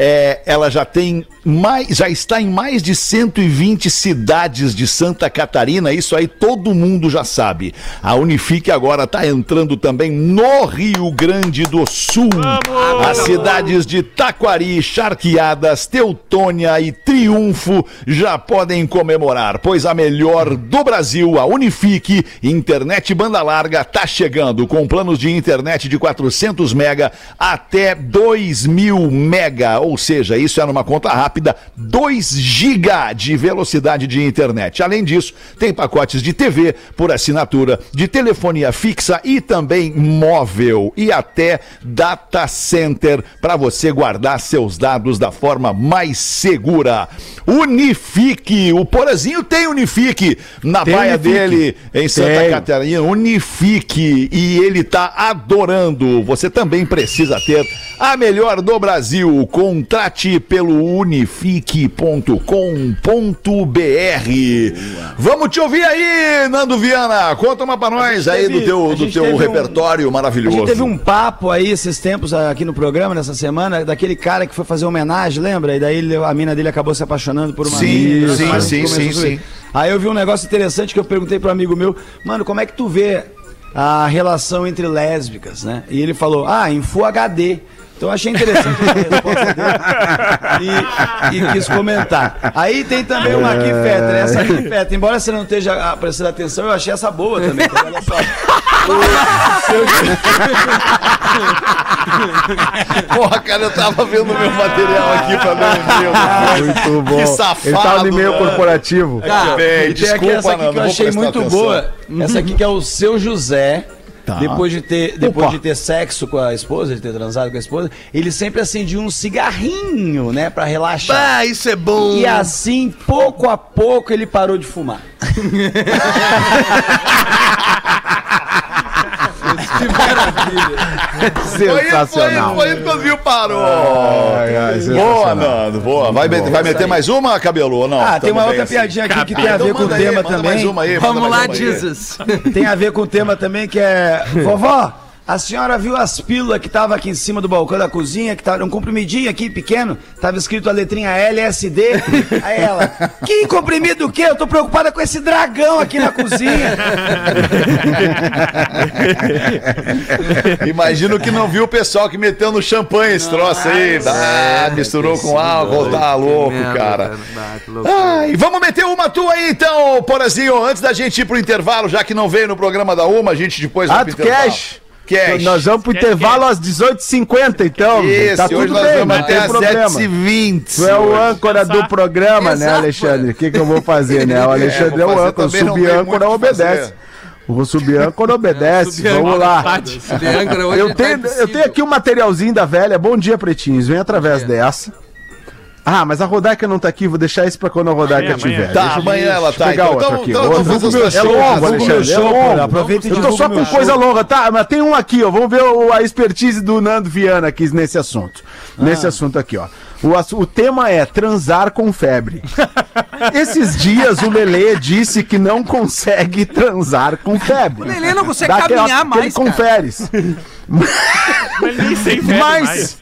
Speaker 4: É, ela já tem mais, já está em mais de 120 cidades de Santa Catarina, isso aí todo mundo já sabe. A Unifique agora está entrando também no Rio Grande do Sul. As cidades de Taquari, Charqueadas, Teutônia e Triunfo já podem comemorar, pois a melhor do Brasil, a Unifique, internet banda larga, tá chegando com planos de internet de 400 mega até 2000 mega, ou seja, isso é numa conta rápida, 2 giga de velocidade de internet. Além disso, tem pacotes de TV por assinatura, de telefonia fixa e também móvel e até data center para você guardar seus dados da forma mais segura. Unifique, o Porazinho tem Unifique na
Speaker 5: Tem
Speaker 4: baia
Speaker 5: Unifique.
Speaker 4: dele em Santa
Speaker 5: Tenho.
Speaker 4: Catarina, Unifique e ele tá adorando. Você também precisa ter a melhor do Brasil. Contrate pelo unifique.com.br. Vamos te ouvir aí, Nando Viana. Conta uma pra nós aí
Speaker 6: teve-
Speaker 4: do teu, do teu
Speaker 6: teve um-
Speaker 4: repertório
Speaker 6: A
Speaker 4: maravilhoso.
Speaker 6: gente teve um papo aí esses tempos aqui no programa, nessa semana, daquele cara que foi fazer homenagem, lembra? E daí a mina dele acabou se apaixonando por uma
Speaker 4: Sim,
Speaker 6: mina,
Speaker 4: sim,
Speaker 6: mas
Speaker 4: sim, sim, sim.
Speaker 6: Aí eu vi um negócio interessante que eu perguntei pro amigo meu, mano, como é que tu vê a relação entre lésbicas, né? E ele falou, ah, em Full HD. Então eu achei interessante a resposta dele e, e quis comentar. Aí tem também uma aqui, Fetter. Essa aqui, Fetter, embora você não esteja ah, prestando atenção, eu achei essa boa também. Então, olha só.
Speaker 4: Porra, cara, eu tava vendo meu material aqui pra ver um
Speaker 5: Muito bom.
Speaker 4: Que safado,
Speaker 5: Ele tá no
Speaker 4: mano.
Speaker 5: corporativo.
Speaker 6: Cara,
Speaker 4: Bem,
Speaker 6: e tem aqui
Speaker 4: desculpa,
Speaker 6: essa aqui
Speaker 4: Nando,
Speaker 6: que eu achei muito
Speaker 4: atenção.
Speaker 6: boa. Essa aqui que é o seu José.
Speaker 4: Tá.
Speaker 6: Depois de ter, depois
Speaker 5: Opa.
Speaker 6: de ter sexo com a esposa, de ter transado com a esposa, ele sempre acendia um cigarrinho, né, Pra relaxar.
Speaker 1: Ah, isso é bom.
Speaker 6: E assim, pouco a pouco, ele parou de fumar.
Speaker 5: Sensacional.
Speaker 4: Foi, foi, foi viu, parou.
Speaker 5: Ai, ai,
Speaker 4: boa. Nando, boa. Vai, met- vai meter mais uma, cabelo, ou não?
Speaker 6: Ah, tem
Speaker 4: Tamo
Speaker 6: uma
Speaker 4: bem
Speaker 6: outra
Speaker 4: assim.
Speaker 6: piadinha aqui que tem a
Speaker 4: Então
Speaker 6: ver com o
Speaker 4: aí,
Speaker 6: tema
Speaker 4: manda
Speaker 6: também.
Speaker 4: mais uma aí,
Speaker 2: Vamos lá,
Speaker 4: uma aí.
Speaker 2: Jesus.
Speaker 6: Tem a ver com o tema também que é. Vovó, a senhora viu as pílulas que tava aqui em cima do balcão da cozinha, que tava um comprimidinho aqui, pequeno, tava escrito a letrinha LSD. Aí ela, que comprimido o quê? Eu tô preocupada com esse dragão aqui na cozinha.
Speaker 4: Imagino que não viu o pessoal que meteu no champanhe esse troço aí. Ah, misturou com álcool, tá louco, cara. Ai, vamos meter uma tua aí então, Porazinho, antes da gente ir pro intervalo, já que não veio no programa da Uma, a gente depois vai pro intervalo.
Speaker 5: Cash.
Speaker 4: Cash.
Speaker 5: Nós vamos pro intervalo às 18h50, então.
Speaker 4: Isso,
Speaker 5: tá
Speaker 4: hoje
Speaker 5: tudo
Speaker 4: nós
Speaker 5: bem,
Speaker 4: vamos
Speaker 5: não
Speaker 4: até
Speaker 5: tem
Speaker 4: às
Speaker 5: problema.
Speaker 4: 7h20.
Speaker 5: Tu é o âncora do programa, né,
Speaker 2: Exato.
Speaker 5: Alexandre? O que, que eu vou fazer, né? O Alexandre é,
Speaker 4: vou
Speaker 5: o âncora, o sub-âncora
Speaker 4: o
Speaker 5: obedece. O sub-âncora obedece. Vamos lá.
Speaker 2: Hoje
Speaker 5: Eu
Speaker 2: tá
Speaker 5: tenho, eu tenho aqui um materialzinho da velha. Bom dia, pretinhos. Vem através dessa. Ah, mas a Rodaica não tá aqui, vou deixar isso pra quando a Rodaica
Speaker 3: Amanhã,
Speaker 5: tiver.
Speaker 4: Tá,
Speaker 5: Deixa eu-
Speaker 4: amanhã ela
Speaker 5: deixa eu
Speaker 4: tá.
Speaker 5: pegar
Speaker 4: Então,
Speaker 5: outra
Speaker 4: então,
Speaker 5: aqui.
Speaker 4: então,
Speaker 5: Outra.
Speaker 4: então,
Speaker 5: É
Speaker 4: então, então,
Speaker 5: longo, Alexandre. É
Speaker 6: show,
Speaker 5: longo.
Speaker 6: aproveita e
Speaker 5: Eu tô só com coisa
Speaker 6: show.
Speaker 5: longa, tá? Mas tem um aqui, ó. Vamos ver o- a expertise do Nando Viana aqui nesse assunto. Nesse assunto aqui, ó. O, o tema é transar com febre. Esses dias o Lelê disse que não consegue transar com febre.
Speaker 2: O Lelê não consegue
Speaker 5: Dá aquela-
Speaker 2: caminhar
Speaker 5: aquele
Speaker 2: mais, cara.
Speaker 5: conferes.
Speaker 3: Mas nem sem febre
Speaker 5: Mas.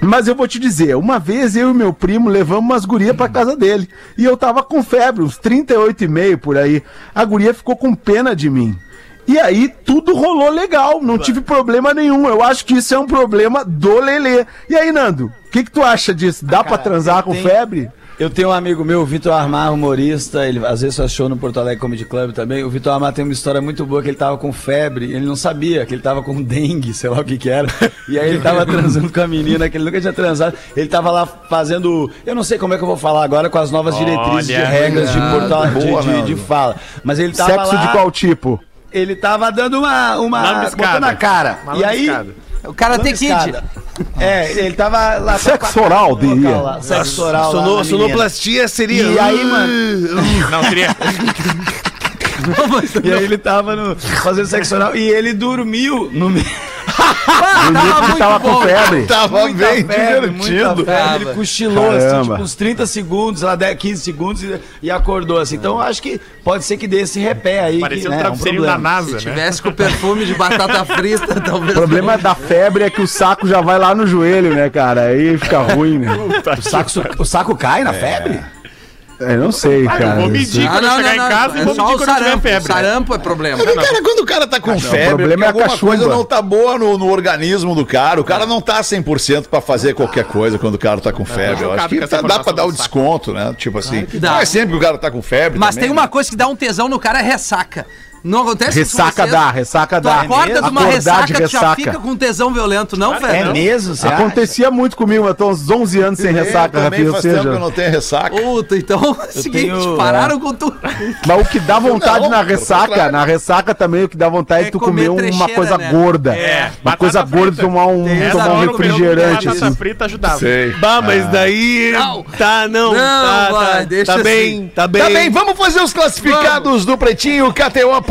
Speaker 5: Mas eu vou te dizer, uma vez eu e meu primo levamos umas gurias pra casa dele. E eu tava com febre, uns 38,5 por aí. A guria ficou com pena de mim. E aí tudo rolou legal, não tive problema nenhum. Eu acho que isso é um problema do Lelê. E aí, Nando, o que, que tu acha disso? Dá pra transar com
Speaker 6: tem-
Speaker 5: febre?
Speaker 6: Eu tenho um amigo meu, o Vitor Armar, humorista, ele às vezes faz show no Porto Alegre Comedy Club também. O Vitor Armar tem uma história muito boa que ele tava com febre, ele não sabia que ele tava com dengue, sei lá o que que era. E aí ele tava transando com a menina que ele nunca tinha transado. Ele tava lá fazendo, eu não sei como é que eu vou falar agora com as novas diretrizes de
Speaker 3: Olha.
Speaker 6: regras de Porto Alegre, de-
Speaker 4: Boa,
Speaker 6: de, de fala. Mas ele tava
Speaker 5: Sexo
Speaker 6: lá
Speaker 5: de qual tipo?
Speaker 6: ele tava dando uma. uma
Speaker 3: Lambiscada.
Speaker 6: botando a cara.
Speaker 3: Uma
Speaker 6: e aí.
Speaker 2: O cara tem Kid.
Speaker 6: É, ele tava lá.
Speaker 5: Sexo oral, diria.
Speaker 6: lá, Sexo oral.
Speaker 9: Sono- sonoplastia seria.
Speaker 6: E aí, mano.
Speaker 3: Não, seria.
Speaker 6: E aí ele tava no, fazendo sexo oral e ele dormiu no meio.
Speaker 5: Bonito que tava com febre.
Speaker 4: Tava bem
Speaker 6: febre, muita
Speaker 4: divertido.
Speaker 6: febre, ele cochilou assim,
Speaker 5: Caramba.
Speaker 6: tipo, uns 30 segundos, lá 10, 15 segundos e, e acordou assim. Então acho que pode ser que dê esse repé aí.
Speaker 3: Parecia
Speaker 6: que,
Speaker 3: um
Speaker 6: né, é
Speaker 3: travesseirinho da
Speaker 6: problema.
Speaker 3: NASA, né?
Speaker 2: Tivesse com perfume de batata frita,
Speaker 5: O
Speaker 2: talvez.
Speaker 5: problema da febre é que o saco já vai lá no joelho, né, cara? Aí fica ruim, né?
Speaker 6: O saco, o saco cai na febre?
Speaker 5: Eu não sei, cara.
Speaker 3: vou medir
Speaker 2: Ah,
Speaker 3: quando eu chegar em casa e
Speaker 2: é
Speaker 3: vou
Speaker 2: só
Speaker 3: medir
Speaker 2: o
Speaker 3: quando eu tiver
Speaker 2: sarampo.
Speaker 3: febre.
Speaker 2: Sarampo é problema.
Speaker 4: Cara, quando o cara tá com febre,
Speaker 5: problema
Speaker 4: porque
Speaker 5: é
Speaker 4: alguma
Speaker 5: cachumba.
Speaker 4: coisa não tá boa no, no organismo do cara. O cara não tá 100% pra fazer qualquer coisa quando o cara tá com febre. Eu acho que tá- dá pra dar o desconto, né? Tipo assim,
Speaker 2: dá.
Speaker 4: não é sempre que o cara tá com febre
Speaker 2: Mas
Speaker 4: também,
Speaker 2: tem uma
Speaker 4: né?
Speaker 2: coisa que dá um tesão no cara, é ressaca. Não acontece
Speaker 5: Ressaca dá, ressaca
Speaker 2: Tu
Speaker 5: dá.
Speaker 2: acorda de uma ressaca,
Speaker 5: de
Speaker 2: tu já
Speaker 5: ressaca.
Speaker 2: fica com tesão violento, não,
Speaker 6: É
Speaker 2: Fernando?
Speaker 6: mesmo? Você acha?
Speaker 5: Acontecia muito comigo, eu tô uns 11 anos sem
Speaker 4: Eu
Speaker 5: ressaca, Rafinha, ou
Speaker 4: que eu
Speaker 5: seja...
Speaker 4: não tenho ressaca.
Speaker 2: Puta, então é o seguinte,
Speaker 6: tenho-
Speaker 2: pararam com tudo.
Speaker 5: Mas o que dá vontade
Speaker 4: Não,
Speaker 5: na ressaca, na ressaca também, o que dá vontade é,
Speaker 2: É
Speaker 5: tu
Speaker 2: comer
Speaker 5: comer uma coisa
Speaker 2: né?
Speaker 5: gorda.
Speaker 3: É,
Speaker 5: Uma coisa gorda,
Speaker 3: frita.
Speaker 5: tomar um,
Speaker 2: Tem
Speaker 5: tomar um refrigerante,
Speaker 3: Batata
Speaker 5: assim.
Speaker 3: frita ajudava.
Speaker 4: Sei.
Speaker 9: Bah, mas daí.
Speaker 2: Não.
Speaker 9: Tá, não.
Speaker 2: Não,
Speaker 9: tá,
Speaker 2: vai,
Speaker 9: tá,
Speaker 2: deixa
Speaker 9: tá
Speaker 2: assim.
Speaker 9: bem, tá bem.
Speaker 4: Tá bem, vamos fazer os classificados do Pretinho,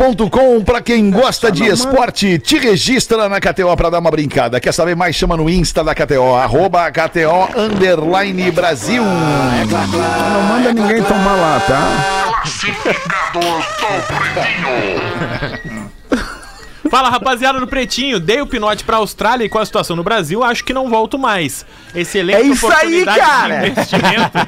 Speaker 4: KTO.com, pra quem gosta de esporte, te registra na KTO pra dar uma brincada. Quer saber mais? Chama no Insta da KTO, arroba KTO Underline Brasil.
Speaker 5: Não manda ninguém tomar lá, tá?
Speaker 3: Fala rapaziada do Pretinho, dei o pinote pra Austrália e com a situação no Brasil, acho que não volto mais. Excelente
Speaker 5: É isso aí, cara!
Speaker 3: de investimento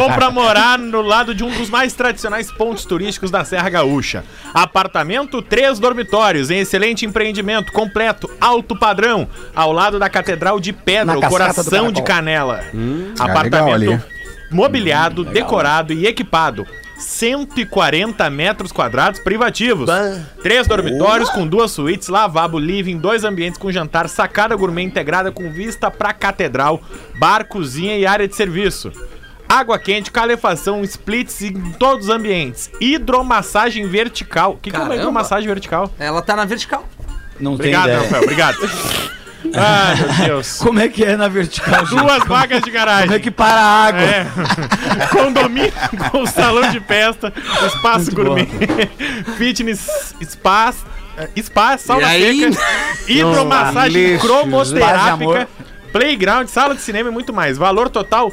Speaker 3: ou pra morar no lado de um dos mais tradicionais pontos turísticos da Serra Gaúcha. Apartamento, três dormitórios, em excelente empreendimento, completo, alto padrão, ao lado da Catedral de Pedra,
Speaker 6: Na
Speaker 3: o coração de. Canela.
Speaker 5: legal
Speaker 3: Apartamento
Speaker 5: ali.
Speaker 3: mobiliado, decorado e equipado. 140 metros quadrados privativos. Três dormitórios com duas suítes, lavabo, living, dois ambientes com jantar, sacada gourmet integrada com vista pra catedral, bar, cozinha e área de serviço. Água quente, calefação, splits em todos os ambientes. Hidromassagem vertical. O que, que é uma hidromassagem vertical?
Speaker 2: Ela tá na vertical.
Speaker 6: Não tem
Speaker 3: Obrigado,
Speaker 6: ideia.
Speaker 3: Rafael, obrigado. Ai, meu Deus.
Speaker 6: Como é que é na vertical?
Speaker 3: Duas vagas de garagem.
Speaker 6: Como é que para a água?
Speaker 3: É. Condomínio com salão de festa, espaço gourmet, fitness, espaço, eh, spa, sauna
Speaker 2: E
Speaker 3: seca, hidromassagem
Speaker 6: de
Speaker 3: cromoterápica, playground, sala de cinema e muito mais. Valor total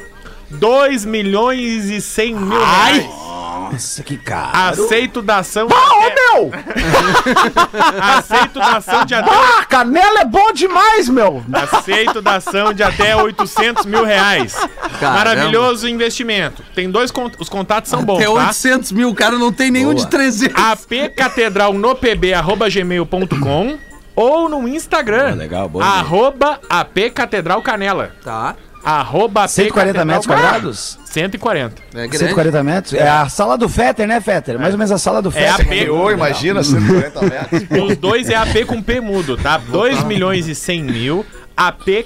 Speaker 3: 2 milhões e 100 mil reais.
Speaker 6: Nossa, que caro.
Speaker 3: Aceito da ação.
Speaker 5: Ô, meu!
Speaker 3: Aceito da ação de até.
Speaker 5: Ah, canela é bom demais, meu!
Speaker 3: Aceito da ação de até 800 mil reais.
Speaker 2: Caramba.
Speaker 3: Maravilhoso investimento. Tem dois. cont- Os contatos são bons,
Speaker 2: Até
Speaker 3: tá?
Speaker 2: 800 mil, o cara não tem nenhum de 300.
Speaker 3: apcatedral no pb arroba gmail.com ou no Instagram.
Speaker 6: legal, boa
Speaker 3: arroba apcatedral canela.
Speaker 2: Tá.
Speaker 3: Arroba AP
Speaker 6: 140
Speaker 3: Catedral
Speaker 6: metros quadrados?
Speaker 3: 140.
Speaker 2: É grande.
Speaker 6: 140 metros? É a sala do Fetter, né, Fetter? Mais ou menos a sala do
Speaker 3: É
Speaker 6: Fetter.
Speaker 3: AP.
Speaker 4: Ô, imagina 140 metros.
Speaker 3: Os dois é AP com P mudo, tá? 2 milhões e 100 mil. AP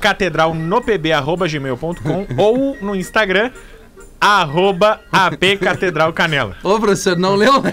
Speaker 3: Catedral no pb arroba gmail.com ou no Instagram arroba AP Catedral Canela.
Speaker 2: Ô, professor, não leu? né?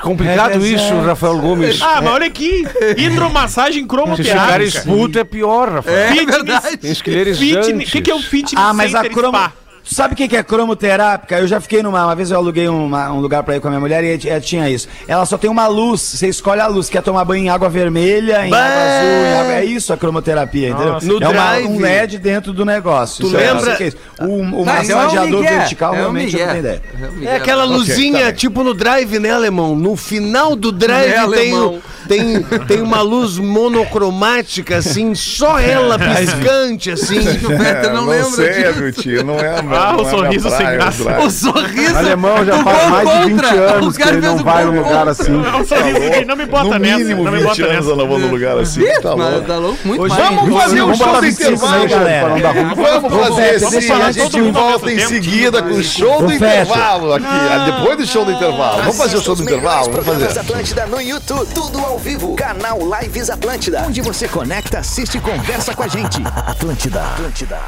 Speaker 9: Complicado isso, Rafael Gomes.
Speaker 3: Ah, mas olha aqui. Hidromassagem
Speaker 9: Se ficar
Speaker 3: cromoterápica.
Speaker 9: expulso é pior, Rafael.
Speaker 2: É
Speaker 3: Fitness.
Speaker 2: verdade.
Speaker 9: Esclerizante.
Speaker 3: Fitness. O que, que é o fitness
Speaker 6: Ah, mas a
Speaker 3: center
Speaker 6: cromo...
Speaker 3: spa?
Speaker 6: Tu Sabe o que que é cromoterápica? Eu já fiquei numa. Uma vez eu aluguei uma- um lugar pra ir com a minha mulher e eh, tinha isso. Ela só tem uma luz. Você escolhe a luz. Quer tomar banho em água vermelha, em
Speaker 9: Bah!
Speaker 6: água azul, em água... É isso a cromoterapia, entendeu?
Speaker 9: No
Speaker 6: é uma- um LED dentro do negócio.
Speaker 9: Tu
Speaker 6: Isso é-
Speaker 9: lembra-
Speaker 6: é isso. O, o
Speaker 2: é um
Speaker 6: massageador
Speaker 2: migué.
Speaker 6: vertical,
Speaker 2: É
Speaker 6: realmente, eu não tenho ideia.
Speaker 2: É.
Speaker 9: É aquela luzinha,
Speaker 4: tá bem.
Speaker 9: tipo no drive, né, alemão? No final do drive
Speaker 2: Né,
Speaker 9: tem,
Speaker 2: alemão?
Speaker 9: o- tem, tem uma luz monocromática, assim, só ela piscante, assim.
Speaker 2: O Peter não, lembra
Speaker 4: sei,
Speaker 2: disso.
Speaker 4: meu tio, não é
Speaker 3: Ah,
Speaker 4: não
Speaker 3: o
Speaker 4: é
Speaker 3: sorriso
Speaker 4: minha
Speaker 3: sem
Speaker 4: praia,
Speaker 3: graça.
Speaker 2: O sorriso.
Speaker 5: O alemão já faz mais de 20
Speaker 2: contra.
Speaker 5: anos
Speaker 2: O
Speaker 5: que ele não
Speaker 2: o
Speaker 5: vai num lugar assim.
Speaker 3: É um sorriso não me bota
Speaker 4: no
Speaker 3: nessa.
Speaker 4: mínimo
Speaker 3: Não me
Speaker 4: 20
Speaker 3: bota
Speaker 4: anos
Speaker 3: nessa.
Speaker 4: ela vou num lugar assim, tá louco.
Speaker 2: tá louco? Muito
Speaker 6: Hoje-
Speaker 2: mais.
Speaker 4: Vamos fazer um show do
Speaker 5: 26
Speaker 4: intervalo.
Speaker 5: não ruim.
Speaker 4: Vamos fazer sim, a gente volta em
Speaker 3: mesmo
Speaker 4: seguida com o show do intervalo aqui, ah, depois do show do intervalo. Vamos fazer o show do intervalo? Vamos fazer.
Speaker 1: Atlântida no YouTube, tudo ao vivo. Canal Lives Atlântida, onde você conecta, assiste e conversa com a gente. Atlântida, Atlântida.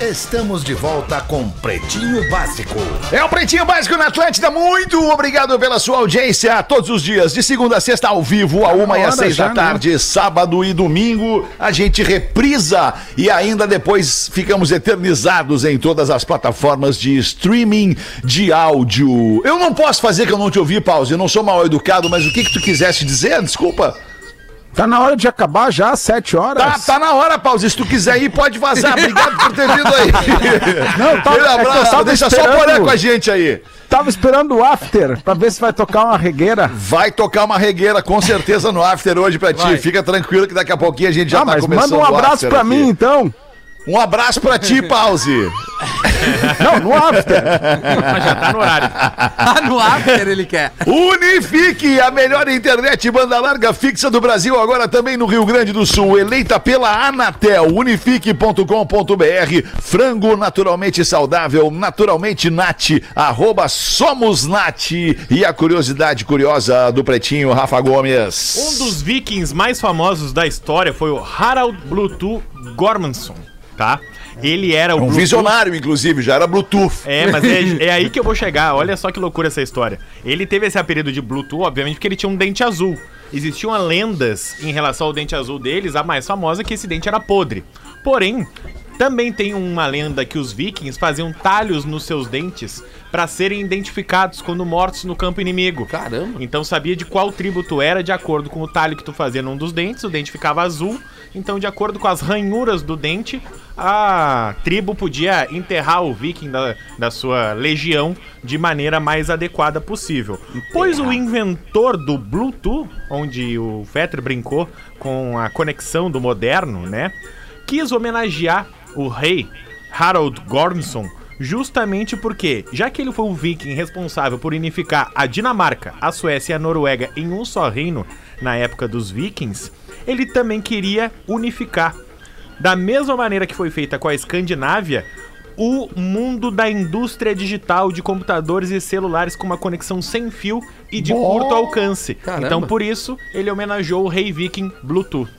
Speaker 1: Estamos de volta com Pretinho Básico.
Speaker 4: É o Pretinho Básico na Atlântida. Muito obrigado pela sua audiência todos os dias, de segunda a sexta, ao vivo, a uma e às seis
Speaker 5: já,
Speaker 4: da tarde, sábado e domingo. A gente reprisa e ainda depois ficamos eternizados em todas as plataformas de streaming de áudio. Eu não posso fazer que eu não te ouvi, Pause. Eu não sou mal educado, mas o que, que tu quisesse dizer? Desculpa.
Speaker 5: Tá na hora de acabar já, sete horas.
Speaker 4: Tá, tá na hora, Pause. Se tu quiser ir, pode vazar. Obrigado por ter vindo aí.
Speaker 5: Não,
Speaker 4: Aquele
Speaker 5: é
Speaker 4: abraço. Deixa só o
Speaker 5: esperando.
Speaker 4: Com a gente aí.
Speaker 5: Tava esperando o after pra ver se vai tocar uma regueira.
Speaker 4: Vai tocar uma regueira com certeza no after hoje pra ti. Fica tranquilo que daqui a pouquinho a gente já
Speaker 5: ah,
Speaker 4: tá
Speaker 5: mas
Speaker 4: começando
Speaker 5: manda um
Speaker 4: o
Speaker 5: abraço pra
Speaker 4: aqui.
Speaker 5: mim então.
Speaker 4: Um abraço pra ti, Pause.
Speaker 5: Não, no after.
Speaker 3: Mas já tá no horário.
Speaker 2: Ah, no after ele quer.
Speaker 4: Unifique, a melhor internet banda larga fixa do Brasil, agora também no Rio Grande do Sul, eleita pela Anatel, unifique.com.br, frango naturalmente saudável, naturalmente nat, arroba somos nat, e a curiosidade curiosa do pretinho, Rafa Gomes.
Speaker 3: Um dos vikings mais famosos da história foi o Harald Bluetooth Gormansson, tá? Ele era o
Speaker 4: Um
Speaker 3: Bluetooth-
Speaker 4: visionário, inclusive, já era Bluetooth.
Speaker 3: É, mas é, é aí que eu vou chegar. Olha só que loucura essa história. Ele teve esse apelido de Bluetooth, obviamente, porque ele tinha um dente azul. Existiam lendas em relação ao dente azul deles, a mais famosa é que esse dente era podre. Porém, também tem uma lenda que os vikings faziam talhos nos seus dentes para serem identificados quando mortos no campo inimigo.
Speaker 9: Caramba.
Speaker 3: Então sabia de qual tribo tu era de acordo com o talho que tu fazia num dos dentes, o dente ficava azul. Então, de acordo com as ranhuras do dente, a tribo podia enterrar o viking da, da sua legião de maneira mais adequada possível. Pois o inventor do Bluetooth, onde o Fetter brincou com a conexão do moderno, né? Quis homenagear o rei Harold Gormson justamente porque, já que ele foi o viking responsável por unificar a Dinamarca, a Suécia e a Noruega em um só reino na época dos vikings, ele também queria unificar. Da mesma maneira que foi feita com a Escandinávia, o mundo da indústria digital de computadores e celulares com uma conexão sem fio e de curto alcance.
Speaker 9: Caramba.
Speaker 3: Então, por isso, ele homenageou o rei viking Bluetooth.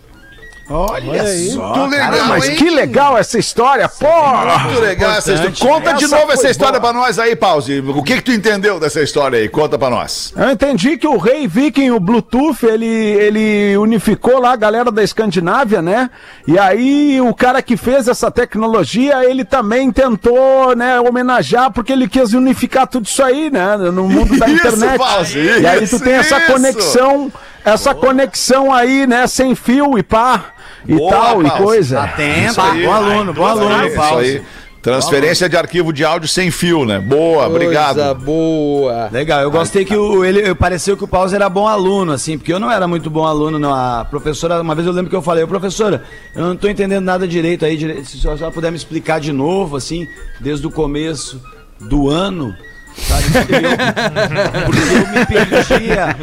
Speaker 4: Olha só,
Speaker 5: Muito legal,
Speaker 4: caramba,
Speaker 5: mas
Speaker 4: hein?
Speaker 5: que legal essa história, porra!
Speaker 4: Muito legal essa história. Conta de
Speaker 5: Essa
Speaker 4: novo
Speaker 5: foi
Speaker 4: essa história
Speaker 5: boa.
Speaker 4: pra nós aí, Pause. O que que tu entendeu dessa história aí? Conta pra nós.
Speaker 5: Eu entendi que o rei viking, o Bluetooth, ele, ele unificou lá a galera da Escandinávia, né? E aí o cara que fez essa tecnologia, ele também tentou, né, homenagear, porque ele quis unificar tudo isso aí, né? No mundo da
Speaker 4: Isso,
Speaker 5: internet.
Speaker 4: Pause,
Speaker 5: e aí tu
Speaker 4: isso,
Speaker 5: tem essa
Speaker 4: isso.
Speaker 5: conexão, essa conexão aí, né, sem fio e pá, e
Speaker 4: Boa,
Speaker 5: tal, e
Speaker 4: Pause.
Speaker 5: coisa.
Speaker 6: Atento,
Speaker 4: Isso aí.
Speaker 6: bom aluno, bom aluno,
Speaker 4: Isso
Speaker 6: Paulo.
Speaker 4: aí. Transferência de arquivo de áudio sem fio, né? Boa, obrigado.
Speaker 9: boa.
Speaker 6: Legal, eu gostei que o, ele pareceu que o Pause era bom aluno, assim, porque eu não era muito bom aluno, não. A professora, uma vez eu lembro que eu falei, "Ô, professora, eu não tô entendendo nada direito aí, se a senhora puder me explicar de novo, assim, desde o começo do ano. Sabe? Porque eu, porque eu me perdia.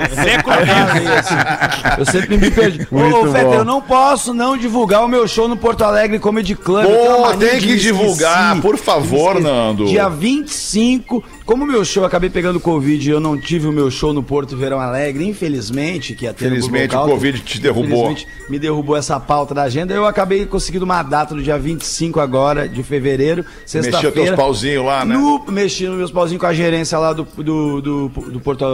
Speaker 6: Assim, eu sempre me perdi. Ô,
Speaker 5: Muito
Speaker 6: ô Feta, eu não posso não divulgar o meu show no Porto Alegre Comedy Club.
Speaker 4: Pô, tem
Speaker 6: de
Speaker 4: que divulgar,
Speaker 6: esqueci.
Speaker 4: por favor. Nando.
Speaker 6: Dia 25, como o meu show eu acabei pegando Covid e eu não tive o meu show no Porto Verão Alegre, infelizmente, que ia ter no
Speaker 4: Felizmente,
Speaker 6: Google
Speaker 4: o Covid te derrubou.
Speaker 6: infelizmente, me derrubou essa pauta da agenda. Eu acabei conseguindo uma data no dia 25 agora, de fevereiro,
Speaker 4: Mexeu
Speaker 6: sexta-feira.
Speaker 4: teus pauzinhos lá, né?
Speaker 6: No, mexi nos meus pauzinhos com a gerência lá do, do, do, do Porto.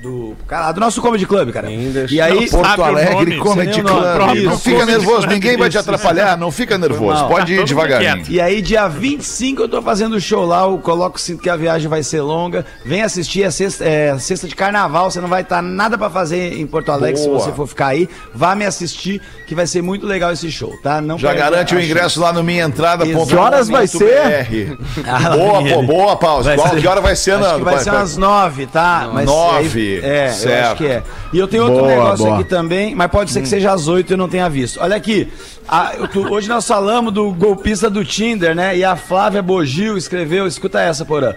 Speaker 6: Do, cara, do nosso Comedy Club, cara. E aí.
Speaker 4: Porto
Speaker 3: o
Speaker 4: Alegre
Speaker 3: nome?
Speaker 4: Comedy
Speaker 6: o.
Speaker 4: Club.
Speaker 6: Próprio
Speaker 4: Não fica nervoso, ninguém vai te atrapalhar, não fica nervoso. Pode ir
Speaker 3: Tá
Speaker 4: devagarinho.
Speaker 6: E aí, dia 25, eu tô fazendo show lá. Eu coloco sinto que a viagem vai ser longa. Vem assistir, é sexta, é sexta de carnaval. Você não vai estar nada pra fazer em Porto Alegre
Speaker 4: Boa.
Speaker 6: se você for ficar aí. Vá me assistir, que vai ser muito legal esse show, tá? Não
Speaker 4: Já garante o
Speaker 6: a
Speaker 4: ingresso lá no minhaentrada.com.br.
Speaker 5: Que horas vai ser?
Speaker 4: Boa, pô, boa, pausa.
Speaker 6: Vai
Speaker 4: Qual,
Speaker 6: ser-
Speaker 4: que hora vai ser,
Speaker 6: Acho
Speaker 4: Nando?
Speaker 6: que vai ser umas nove, tá? Mas
Speaker 4: Nove,
Speaker 6: aí- é, eu
Speaker 4: certo.
Speaker 6: acho que é. E eu tenho outro
Speaker 5: Boa,
Speaker 6: negócio
Speaker 5: boa.
Speaker 6: aqui também, mas pode ser
Speaker 4: Hum.
Speaker 6: que seja às oito e eu não tenha visto. Olha aqui, a- eu tô- hoje nós falamos do golpista do Tinder, né? E a Flávia Bogil escreveu, escuta essa, porã.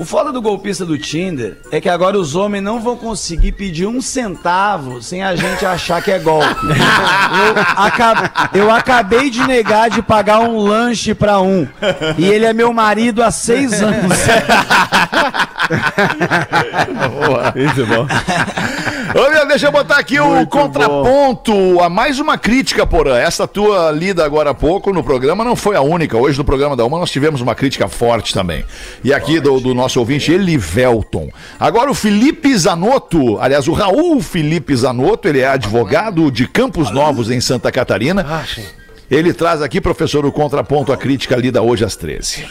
Speaker 6: O foda do golpista do Tinder é que agora os homens não vão conseguir pedir um centavo sem a gente achar que é golpe. Eu, aca- eu acabei de negar de pagar um lanche pra um. E ele é meu marido há seis anos.
Speaker 9: Muito bom.
Speaker 4: Ô, meu, deixa eu botar aqui o
Speaker 5: Muito
Speaker 4: contraponto a mais uma crítica, Porã. Essa tua lida agora há pouco no programa não foi a única. Hoje no programa da Uma nós tivemos uma crítica forte também. E aqui do, do nosso ouvinte, Elivelton. Agora o Felipe Zanotto, aliás, o Raul Felipe Zanotto, ele é advogado de Campos Novos em Santa Catarina. Ele traz aqui, professor, o contraponto à crítica lida hoje às 13.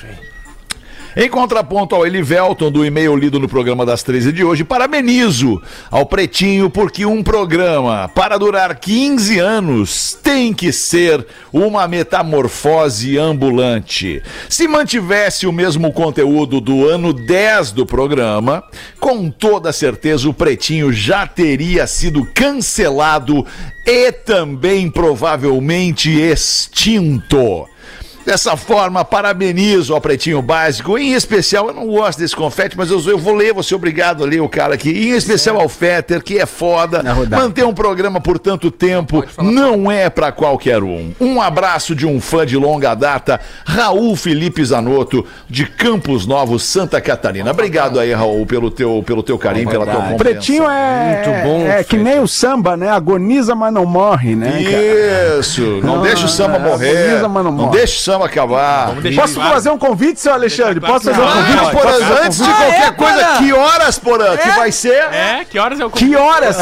Speaker 4: Em contraponto ao Elivelton, do e-mail lido no programa das 13 de hoje, parabenizo ao Pretinho porque um programa para durar 15 anos tem que ser uma metamorfose ambulante. Se mantivesse o mesmo conteúdo do ano 10 do programa, com toda certeza o Pretinho já teria sido cancelado e também provavelmente extinto. Dessa forma, parabenizo ao Pretinho Básico. Em especial, eu não gosto desse confete, mas eu, eu vou ler, vou ser obrigado a ler o cara aqui. Em especial ao Fetter, que é foda. Manter um programa por tanto tempo não é pra qualquer um. Um abraço de um fã de longa data, Raul Felipe Zanotto, de Campos Novos, Santa Catarina. Obrigado aí, Raul, pelo teu, pelo teu carinho, pela tua compreensão.
Speaker 5: Pretinho é.
Speaker 9: Muito bom,
Speaker 5: É que nem o samba, né? Agoniza, mas não morre, né? cara?
Speaker 4: Isso, não,
Speaker 5: Não,
Speaker 4: deixa o samba
Speaker 5: é,
Speaker 4: morrer.
Speaker 5: agoniza, mas não
Speaker 4: Não
Speaker 5: morre.
Speaker 4: deixa o samba acabar.
Speaker 5: Posso fazer um convite, seu Alexandre? Posso fazer um
Speaker 4: Antes,
Speaker 5: convite?
Speaker 4: Porã,
Speaker 5: um
Speaker 4: antes de
Speaker 5: convite?
Speaker 4: qualquer
Speaker 2: Ah, é,
Speaker 4: coisa,
Speaker 2: Porã?
Speaker 4: que horas, Porã, que vai ser?
Speaker 3: É, que horas eu
Speaker 5: Que horas?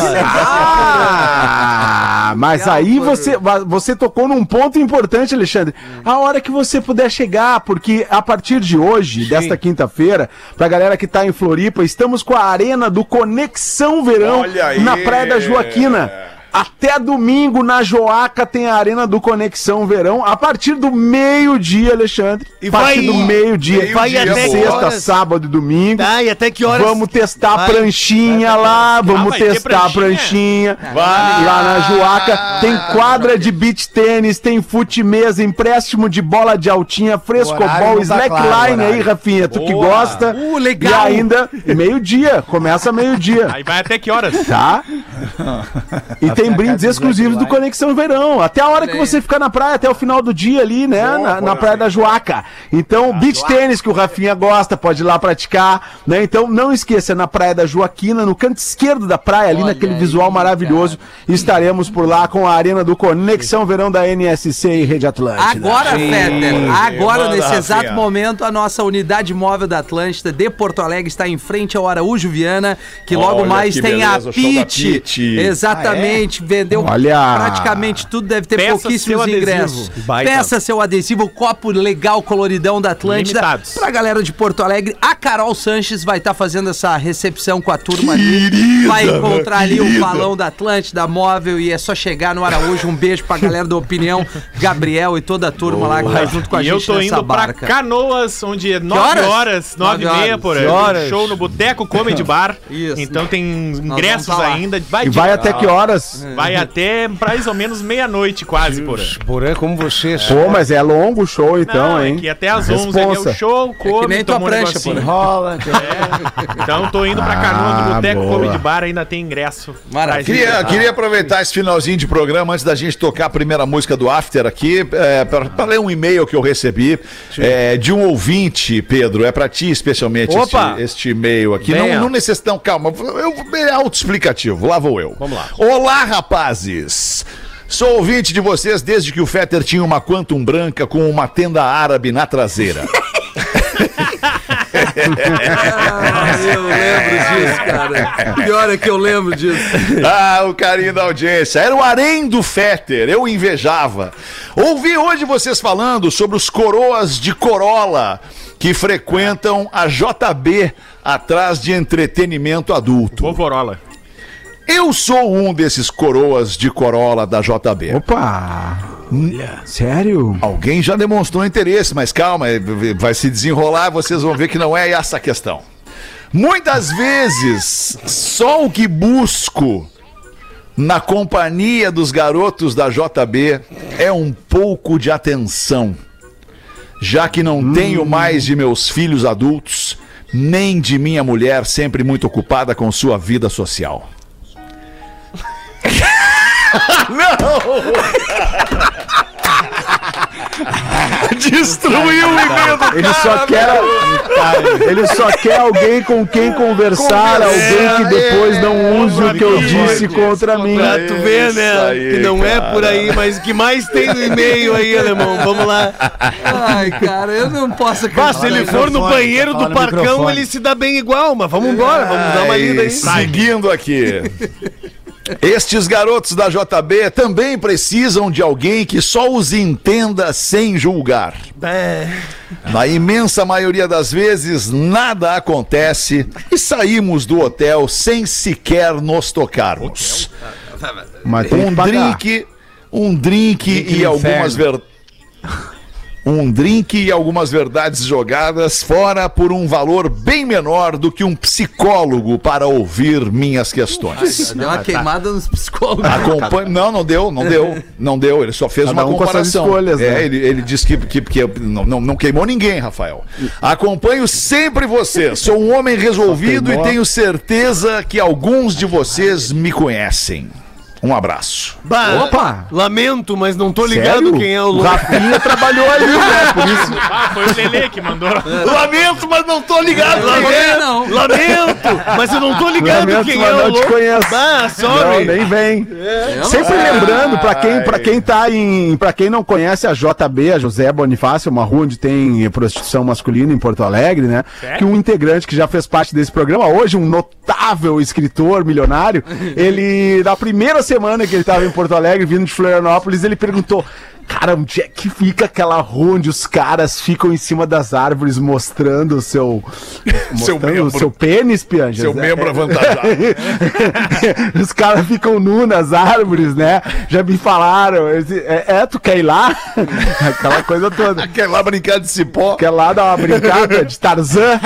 Speaker 5: Ah, mas aí você, você tocou num ponto importante, Alexandre. A hora que você puder chegar, porque a partir de hoje, desta quinta-feira, pra galera que tá em Floripa, estamos com a arena do Conexão Verão
Speaker 4: Olha aí.
Speaker 5: na Praia da Joaquina. Até domingo na Joaca tem a Arena do Conexão Verão a partir do meio-dia, Alexandre.
Speaker 9: E
Speaker 5: a partir
Speaker 9: vai-
Speaker 5: do meio-dia.
Speaker 4: meio-dia,
Speaker 5: Vai até sexta,
Speaker 9: horas?
Speaker 5: sábado e domingo.
Speaker 9: Tá, e até que horas?
Speaker 5: Vamos testar a
Speaker 9: Vai.
Speaker 5: pranchinha lá, vamos
Speaker 3: vai
Speaker 5: testar a
Speaker 3: pranchinha?
Speaker 4: Vai.
Speaker 5: Lá na Joaca tem quadra de beach tênis, tem fute mesa, empréstimo de bola de altinha, frescobol,
Speaker 6: não tá
Speaker 5: slackline
Speaker 6: claro,
Speaker 5: aí. Rafinha, tu que
Speaker 4: Boa.
Speaker 5: gosta.
Speaker 2: Uh, legal.
Speaker 5: E ainda meio-dia, começa meio-dia.
Speaker 3: Aí vai até que horas?
Speaker 5: Tá? E tem brindes exclusivos do Conexão Verão. Até a hora que você ficar na praia, até o final do dia ali, né? na, na praia da Joaca. Então, beach tênis que o Rafinha gosta, pode ir lá praticar, né? Então, não esqueça, na praia da Joaquina, no canto esquerdo da praia, ali naquele visual maravilhoso, estaremos por lá com a arena do Conexão Verão da NSC e Rede Atlântida.
Speaker 2: Agora, Fetter, agora,
Speaker 4: Manda,
Speaker 2: nesse exato momento, a nossa unidade móvel da Atlântida de Porto Alegre está em frente ao Araújo Viana, que logo
Speaker 4: Olha
Speaker 2: mais
Speaker 4: que
Speaker 2: tem a
Speaker 4: beleza, o show da
Speaker 2: Pit.
Speaker 4: Pit.
Speaker 2: Exatamente, vendeu
Speaker 5: Olha.
Speaker 2: praticamente tudo, deve ter
Speaker 3: Peça
Speaker 2: pouquíssimos
Speaker 3: seu
Speaker 2: ingressos.
Speaker 9: Baita.
Speaker 2: Peça seu adesivo, copo legal, coloridão da Atlântida.
Speaker 3: Limitados.
Speaker 2: Pra galera de Porto Alegre, a Carol Sanches vai estar fazendo essa recepção com a turma ali. Vai encontrar ali o balão da Atlântida móvel e é só chegar no Araújo. Um beijo pra galera da Opinião, Gabriel e toda a turma lá que tá junto com a
Speaker 3: e
Speaker 2: gente
Speaker 3: eu tô
Speaker 2: nessa
Speaker 3: indo pra
Speaker 2: barca.
Speaker 3: Canoas, onde é 9
Speaker 2: horas?
Speaker 3: horas, 9 e
Speaker 2: Nove
Speaker 3: meia
Speaker 2: horas.
Speaker 3: por aí.
Speaker 9: horas?
Speaker 3: Show no Boteco Comedy Bar.
Speaker 2: Isso.
Speaker 3: Então tem ingressos
Speaker 2: tá
Speaker 3: ainda. Vai,
Speaker 5: E vai até que horas?
Speaker 3: Vai até mais ou menos meia-noite quase por aí.
Speaker 9: Porém, como vocês.
Speaker 5: Pô, mas é longo o show então,
Speaker 3: Não, é
Speaker 5: hein?
Speaker 3: que até às 11 ali é o show, come,
Speaker 2: nem tua
Speaker 3: um
Speaker 2: prancha,
Speaker 3: negocinho.
Speaker 2: pô, né?
Speaker 6: Rola.
Speaker 3: Então tô indo pra Canoas
Speaker 5: Ah,
Speaker 3: no Boteco
Speaker 5: boa.
Speaker 3: Comedy Bar, ainda tem ingresso.
Speaker 2: Maravilha.
Speaker 4: Queria, queria aproveitar esse finalzinho de programa antes da gente tocar a primeira música do After aqui, é, para ler um e-mail que eu recebi é, de um ouvinte, Pedro. É para ti especialmente
Speaker 9: Opa!
Speaker 4: este, este e-mail aqui. Não,
Speaker 9: Venha.
Speaker 4: não não, calma. Eu, é autoexplicativo. Lá vou eu.
Speaker 9: Vamos lá.
Speaker 4: Olá, rapazes. Sou ouvinte de vocês desde que o Fetter tinha uma Quantum branca com uma tenda árabe na traseira.
Speaker 2: Ah, eu lembro disso, cara. Pior é que eu lembro disso.
Speaker 4: Ah, o carinho da audiência. Era o harém do Fetter, eu invejava. Ouvi hoje vocês falando sobre os coroas de Corolla que frequentam a JB atrás de entretenimento adulto.
Speaker 3: Vovorola.
Speaker 4: Eu sou um desses coroas de Corolla da JB.
Speaker 5: Opa! Sério?
Speaker 4: Alguém já demonstrou interesse, mas calma, eh, vai se desenrolar, vocês vão ver que não é essa a questão. Muitas vezes, só o que busco na companhia dos garotos da JB é um pouco de atenção. Já que não tenho mais de meus filhos adultos, nem de minha mulher sempre muito ocupada com sua vida social. Destruiu o e-mail do
Speaker 5: Ele só quer. Ele só quer alguém com quem conversar, alguém que depois não use o que eu disse contra mim.
Speaker 9: Pra tu ver, né? Que não é por aí, mas o que mais tem no e-mail aí, alemão. Vamos lá.
Speaker 2: Ai, cara, eu não posso
Speaker 9: Mas se ele for no banheiro do parcão, ele se dá bem igual, mas vamos embora, vamos dar uma lida aí.
Speaker 4: Seguindo aqui. Estes garotos da JB também precisam de alguém que só os entenda sem julgar.
Speaker 9: É.
Speaker 4: Na imensa maioria das vezes, nada acontece e saímos do hotel sem sequer nos tocarmos. Um drink, um drink e
Speaker 6: no
Speaker 4: algumas ver... Um drink e algumas verdades jogadas fora por um valor bem menor do que um psicólogo para ouvir minhas questões.
Speaker 2: Deu uma queimada nos psicólogos.
Speaker 4: Acompanhe... Não, não deu, não deu, não deu. Ele só fez
Speaker 5: Cada
Speaker 4: uma
Speaker 5: um com
Speaker 4: comparação.
Speaker 5: escolhas,
Speaker 4: é,
Speaker 5: né?
Speaker 4: ele, ele disse que, que, que não, não, não queimou ninguém, Rafael. Acompanho sempre você. Sou um homem resolvido e tenho certeza que alguns de vocês me conhecem. Um abraço.
Speaker 9: Bah,
Speaker 5: Opa!
Speaker 9: Lamento, mas não tô ligado
Speaker 5: Sério?
Speaker 9: quem é o
Speaker 5: O
Speaker 9: louco.
Speaker 5: Rafinha trabalhou ali, né? Por isso.
Speaker 3: Ah, foi o Lelê que mandou.
Speaker 4: Lamento, mas não tô ligado.
Speaker 2: Lamento, não.
Speaker 9: Lamento, mas eu não tô ligado
Speaker 5: Lamento,
Speaker 9: quem
Speaker 5: mas
Speaker 9: é o
Speaker 5: não te
Speaker 9: louco.
Speaker 5: conheço.
Speaker 9: Bah,
Speaker 5: Não,
Speaker 9: sorry.
Speaker 5: nem vem. Sempre lembrando, pra quem, pra quem tá em. Pra quem não conhece a JB, a José Bonifácio, uma rua onde tem prostituição masculina em Porto Alegre, né? Que um integrante que já fez parte desse programa, hoje um notável escritor milionário, ele, na primeira semana que ele tava em Porto Alegre, vindo de Florianópolis, ele perguntou. Cara, onde é que fica aquela rua onde os caras ficam em cima das árvores mostrando o seu. mostrando
Speaker 4: membro.
Speaker 5: o seu pênis, Pianjas?
Speaker 4: Seu
Speaker 5: É,
Speaker 4: membro avantajado.
Speaker 5: Os caras ficam nu nas árvores, né? Já me falaram. É, é, tu quer ir lá? Aquela coisa toda.
Speaker 4: Quer lá brincar de cipó?
Speaker 5: Quer lá dar uma brincada de Tarzan?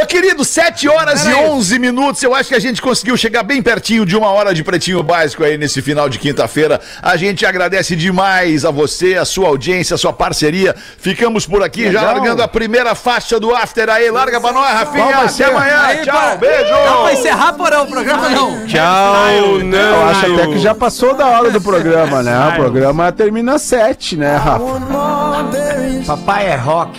Speaker 4: Ô querido, 7 horas e 11 minutos. Eu acho que a gente conseguiu chegar bem pertinho de uma hora de pretinho básico aí nesse final de quinta-feira. A gente agradece demais a você, a sua audiência, a sua parceria. Ficamos por aqui já
Speaker 5: Legal.
Speaker 4: largando a primeira faixa do after aí. Larga pra nós, Rafinha. Até
Speaker 5: ser?
Speaker 4: amanhã.
Speaker 2: Aí,
Speaker 4: Tchau,
Speaker 2: para-
Speaker 4: beijo.
Speaker 2: Não, vai encerrar porão o programa, não.
Speaker 9: Tchau, não.
Speaker 5: Eu acho até que já passou da hora do programa, né? O programa termina às 7, né, Rafa?
Speaker 6: Papai é rock.